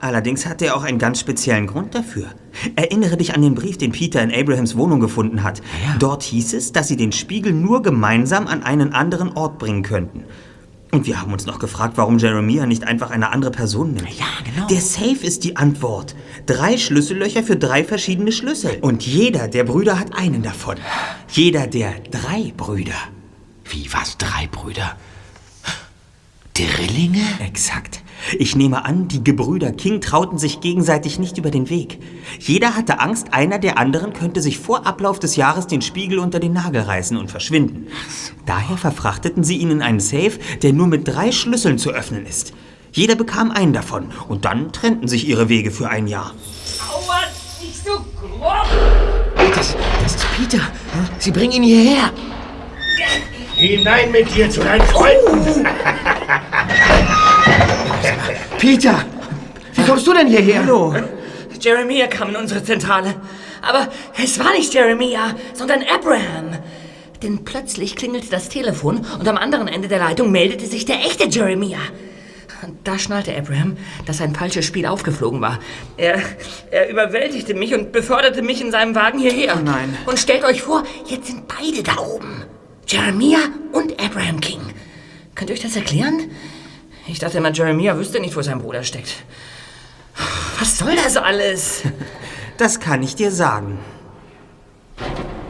Allerdings hatte er auch einen ganz speziellen Grund dafür. Erinnere dich an den Brief, den Peter in Abrahams Wohnung gefunden hat. Dort hieß es, dass sie den Spiegel nur gemeinsam an einen anderen Ort bringen könnten. Und wir haben uns noch gefragt, warum Jeremiah nicht einfach eine andere Person nimmt. Ja, genau. Der Safe ist die Antwort. Drei Schlüssellöcher für drei verschiedene Schlüssel. Und jeder der Brüder hat einen davon. Jeder der drei Brüder. Wie was? Drei Brüder? Drillinge? Exakt. Ich nehme an, die Gebrüder King trauten sich gegenseitig nicht über den Weg. Jeder hatte Angst, einer der anderen könnte sich vor Ablauf des Jahres den Spiegel unter den Nagel reißen und verschwinden. Daher verfrachteten sie ihn in einen Safe, der nur mit drei Schlüsseln zu öffnen ist. Jeder bekam einen davon und dann trennten sich ihre Wege für ein Jahr. Aua, nicht so grob! Das, das ist Peter. Sie bringen ihn hierher. Hinein mit dir zu deinen Freunden. Peter, wie kommst du denn hierher? Hallo. Jeremiah kam in unsere Zentrale. Aber es war nicht Jeremiah, sondern Abraham. Denn plötzlich klingelte das Telefon und am anderen Ende der Leitung meldete sich der echte Jeremiah. Da schnallte Abraham, dass ein falsches Spiel aufgeflogen war. Er, er überwältigte mich und beförderte mich in seinem Wagen hierher. Oh nein. Und stellt euch vor, jetzt sind beide da oben. Jeremiah und Abraham King. Könnt ihr euch das erklären? Ich dachte immer, Jeremiah wüsste nicht, wo sein Bruder steckt. Was soll das alles? Das kann ich dir sagen.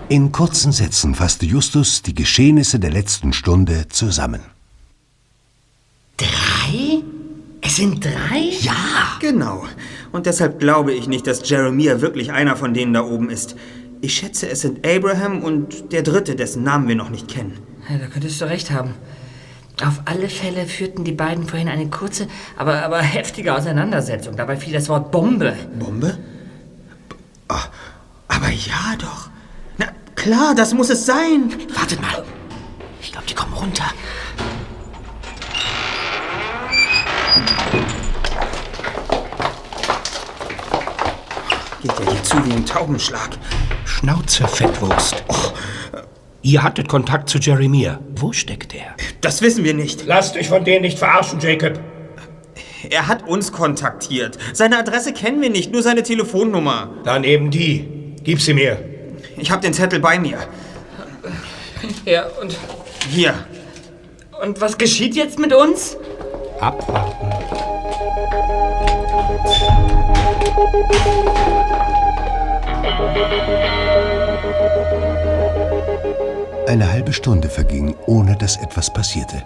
In kurzen Sätzen fasste Justus die Geschehnisse der letzten Stunde zusammen. Drei? Es sind drei? Ja. Genau. Und deshalb glaube ich nicht, dass Jeremiah wirklich einer von denen da oben ist. Ich schätze, es sind Abraham und der dritte, dessen Namen wir noch nicht kennen. Ja, da könntest du recht haben. Auf alle Fälle führten die beiden vorhin eine kurze, aber, aber heftige Auseinandersetzung. Dabei fiel das Wort Bombe. Bombe? Ah, aber ja doch. Na klar, das muss es sein. Wartet mal. Ich glaube, die kommen runter. Geht ja hier zu wie ein Taubenschlag. Schnauze, Fettwurst. Ihr hattet Kontakt zu Jeremiah. Wo steckt er? Das wissen wir nicht. Lasst euch von denen nicht verarschen, Jacob. Er hat uns kontaktiert. Seine Adresse kennen wir nicht, nur seine Telefonnummer. Dann eben die. Gib sie mir. Ich habe den Zettel bei mir. Ja, und, Hier. und was geschieht jetzt mit uns? Abwarten. Eine halbe Stunde verging, ohne dass etwas passierte.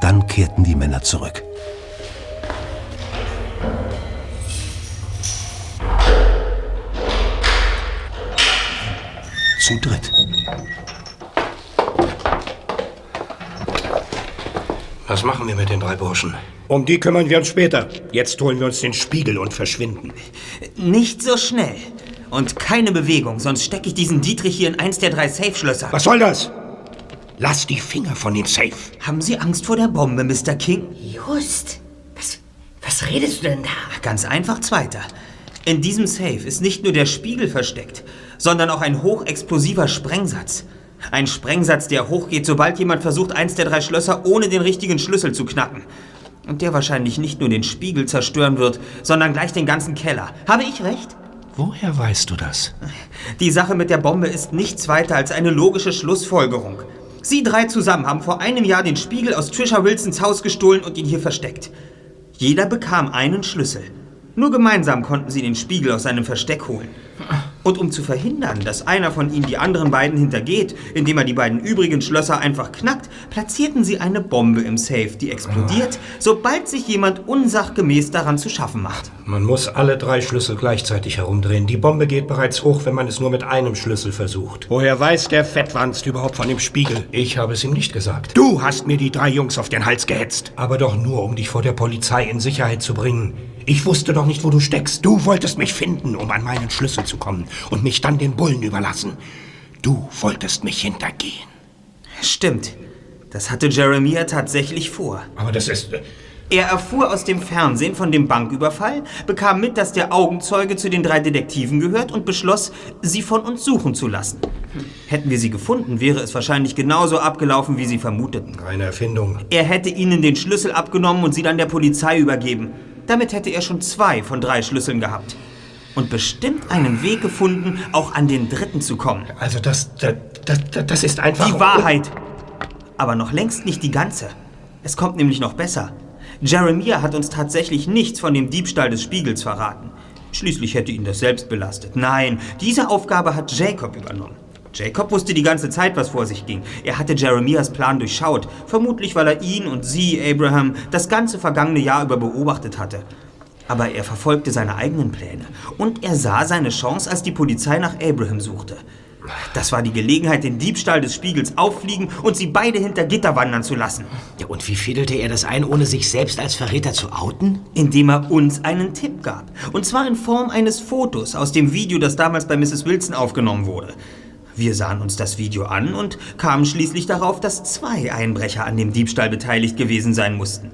Dann kehrten die Männer zurück. Zu dritt. Was machen wir mit den drei Burschen? Um die kümmern wir uns später. Jetzt holen wir uns den Spiegel und verschwinden. Nicht so schnell. Und keine Bewegung, sonst stecke ich diesen Dietrich hier in eins der drei Safe-Schlösser. Was soll das? Lass die Finger von dem Safe. Haben Sie Angst vor der Bombe, Mr. King? Just. Was, was redest du denn da? Ganz einfach zweiter. In diesem Safe ist nicht nur der Spiegel versteckt, sondern auch ein hochexplosiver Sprengsatz. Ein Sprengsatz, der hochgeht, sobald jemand versucht, eins der drei Schlösser ohne den richtigen Schlüssel zu knacken. Und der wahrscheinlich nicht nur den Spiegel zerstören wird, sondern gleich den ganzen Keller. Habe ich recht? Woher weißt du das? Die Sache mit der Bombe ist nichts weiter als eine logische Schlussfolgerung. Sie drei zusammen haben vor einem Jahr den Spiegel aus Trisha Wilsons Haus gestohlen und ihn hier versteckt. Jeder bekam einen Schlüssel. Nur gemeinsam konnten sie den Spiegel aus seinem Versteck holen. Und um zu verhindern, dass einer von ihnen die anderen beiden hintergeht, indem er die beiden übrigen Schlösser einfach knackt, platzierten sie eine Bombe im Safe, die explodiert, sobald sich jemand unsachgemäß daran zu schaffen macht. Man muss alle drei Schlüssel gleichzeitig herumdrehen. Die Bombe geht bereits hoch, wenn man es nur mit einem Schlüssel versucht. Woher weiß der Fettwanst überhaupt von dem Spiegel? Ich habe es ihm nicht gesagt. Du hast mir die drei Jungs auf den Hals gehetzt. Aber doch nur, um dich vor der Polizei in Sicherheit zu bringen. Ich wusste doch nicht, wo du steckst. Du wolltest mich finden, um an meinen Schlüssel zu kommen und mich dann den Bullen überlassen. Du wolltest mich hintergehen. Stimmt. Das hatte Jeremiah tatsächlich vor. Aber das ist... Er erfuhr aus dem Fernsehen von dem Banküberfall, bekam mit, dass der Augenzeuge zu den drei Detektiven gehört und beschloss, sie von uns suchen zu lassen. Hätten wir sie gefunden, wäre es wahrscheinlich genauso abgelaufen, wie sie vermuteten. Eine Erfindung. Er hätte ihnen den Schlüssel abgenommen und sie dann der Polizei übergeben. Damit hätte er schon zwei von drei Schlüsseln gehabt. Und bestimmt einen Weg gefunden, auch an den dritten zu kommen. Also das, das, das, das ist einfach... Die Wahrheit. Aber noch längst nicht die ganze. Es kommt nämlich noch besser. Jeremiah hat uns tatsächlich nichts von dem Diebstahl des Spiegels verraten. Schließlich hätte ihn das selbst belastet. Nein, diese Aufgabe hat Jacob übernommen. Jacob wusste die ganze Zeit, was vor sich ging. Er hatte Jeremias Plan durchschaut, vermutlich weil er ihn und sie, Abraham, das ganze vergangene Jahr über beobachtet hatte. Aber er verfolgte seine eigenen Pläne und er sah seine Chance, als die Polizei nach Abraham suchte. Das war die Gelegenheit, den Diebstahl des Spiegels auffliegen und sie beide hinter Gitter wandern zu lassen. Ja, und wie fädelte er das ein, ohne sich selbst als Verräter zu outen? Indem er uns einen Tipp gab. Und zwar in Form eines Fotos aus dem Video, das damals bei Mrs. Wilson aufgenommen wurde. Wir sahen uns das Video an und kamen schließlich darauf, dass zwei Einbrecher an dem Diebstahl beteiligt gewesen sein mussten.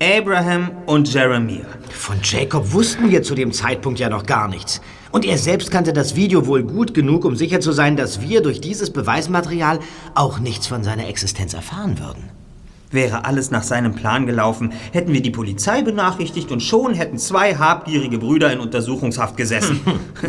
Abraham und Jeremiah. Von Jacob wussten wir zu dem Zeitpunkt ja noch gar nichts. Und er selbst kannte das Video wohl gut genug, um sicher zu sein, dass wir durch dieses Beweismaterial auch nichts von seiner Existenz erfahren würden. Wäre alles nach seinem Plan gelaufen, hätten wir die Polizei benachrichtigt und schon hätten zwei habgierige Brüder in Untersuchungshaft gesessen.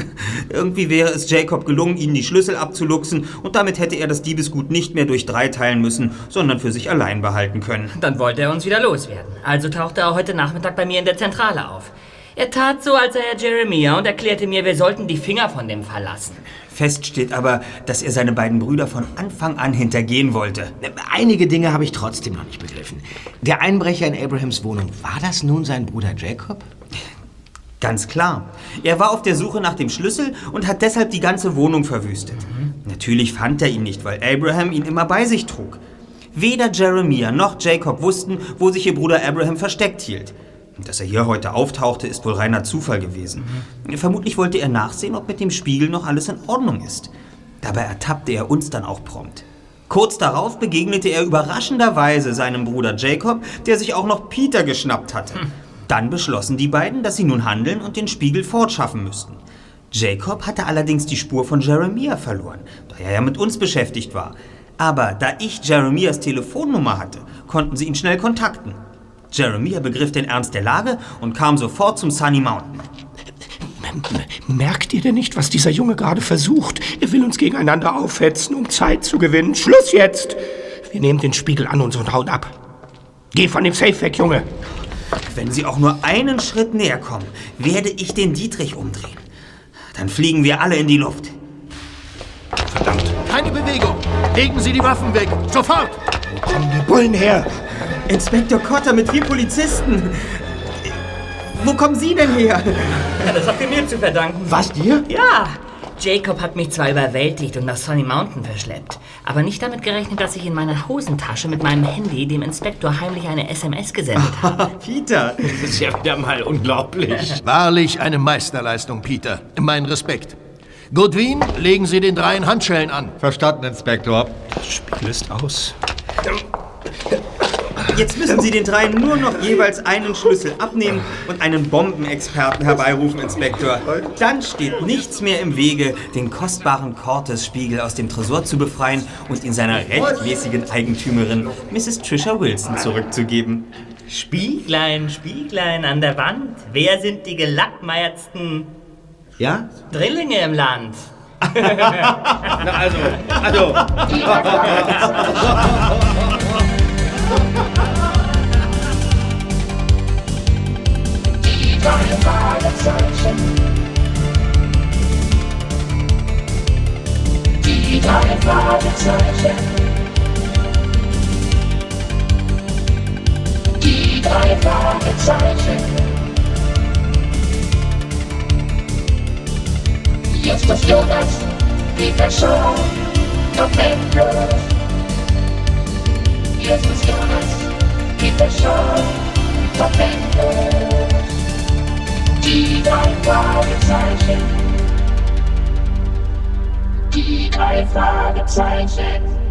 Irgendwie wäre es Jacob gelungen, ihnen die Schlüssel abzuluxen und damit hätte er das Diebesgut nicht mehr durch drei teilen müssen, sondern für sich allein behalten können. Dann wollte er uns wieder loswerden. Also tauchte er heute Nachmittag bei mir in der Zentrale auf. Er tat so, als sei er Jeremiah und erklärte mir, wir sollten die Finger von dem verlassen. Fest steht aber, dass er seine beiden Brüder von Anfang an hintergehen wollte. Einige Dinge habe ich trotzdem noch nicht begriffen. Der Einbrecher in Abrahams Wohnung, war das nun sein Bruder Jacob? Ganz klar. Er war auf der Suche nach dem Schlüssel und hat deshalb die ganze Wohnung verwüstet. Natürlich fand er ihn nicht, weil Abraham ihn immer bei sich trug. Weder Jeremiah noch Jacob wussten, wo sich ihr Bruder Abraham versteckt hielt. Dass er hier heute auftauchte, ist wohl reiner Zufall gewesen. Vermutlich wollte er nachsehen, ob mit dem Spiegel noch alles in Ordnung ist. Dabei ertappte er uns dann auch prompt. Kurz darauf begegnete er überraschenderweise seinem Bruder Jacob, der sich auch noch Peter geschnappt hatte. Dann beschlossen die beiden, dass sie nun handeln und den Spiegel fortschaffen müssten. Jacob hatte allerdings die Spur von Jeremiah verloren, da er ja mit uns beschäftigt war. Aber da ich Jeremias Telefonnummer hatte, konnten sie ihn schnell kontakten. Jeremiah begriff den Ernst der Lage und kam sofort zum Sunny Mountain. Merkt ihr denn nicht, was dieser Junge gerade versucht? Er will uns gegeneinander aufhetzen, um Zeit zu gewinnen. Schluss jetzt! Wir nehmen den Spiegel an uns und hauen ab. Geh von dem Safe weg, Junge! Wenn Sie auch nur einen Schritt näher kommen, werde ich den Dietrich umdrehen. Dann fliegen wir alle in die Luft. Keine Bewegung! Legen Sie die Waffen weg! Sofort! Wo kommen die Bullen her? Inspektor Cotter mit vier Polizisten. Wo kommen Sie denn her? Ja, das habt ihr mir zu verdanken. Was, dir? Ja. Jacob hat mich zwar überwältigt und nach Sunny Mountain verschleppt, aber nicht damit gerechnet, dass ich in meiner Hosentasche mit meinem Handy dem Inspektor heimlich eine SMS gesendet habe. Peter! Das ist ja wieder mal unglaublich. Wahrlich eine Meisterleistung, Peter. Mein Respekt. Goodwin, legen Sie den dreien Handschellen an. Verstanden, Inspektor. Das Spiel ist aus. Jetzt müssen Sie den dreien nur noch jeweils einen Schlüssel abnehmen und einen Bombenexperten herbeirufen, Inspektor. Dann steht nichts mehr im Wege, den kostbaren Cortes-Spiegel aus dem Tresor zu befreien und ihn seiner rechtmäßigen Eigentümerin, Mrs. Trisha Wilson, zurückzugeben. Spieglein, Spieglein an der Wand, wer sind die gelackmeiertsten Ja? Drillinge im Land? Na also, also. Die drei Fragezeichen. Die drei Fragezeichen. Die drei Fragezeichen. Jetzt ist Jonas, die Person, doch endlos. Jetzt ist Jonas, die Person, doch endlos. Die Fragezeichen. Die drei Fragezeichen.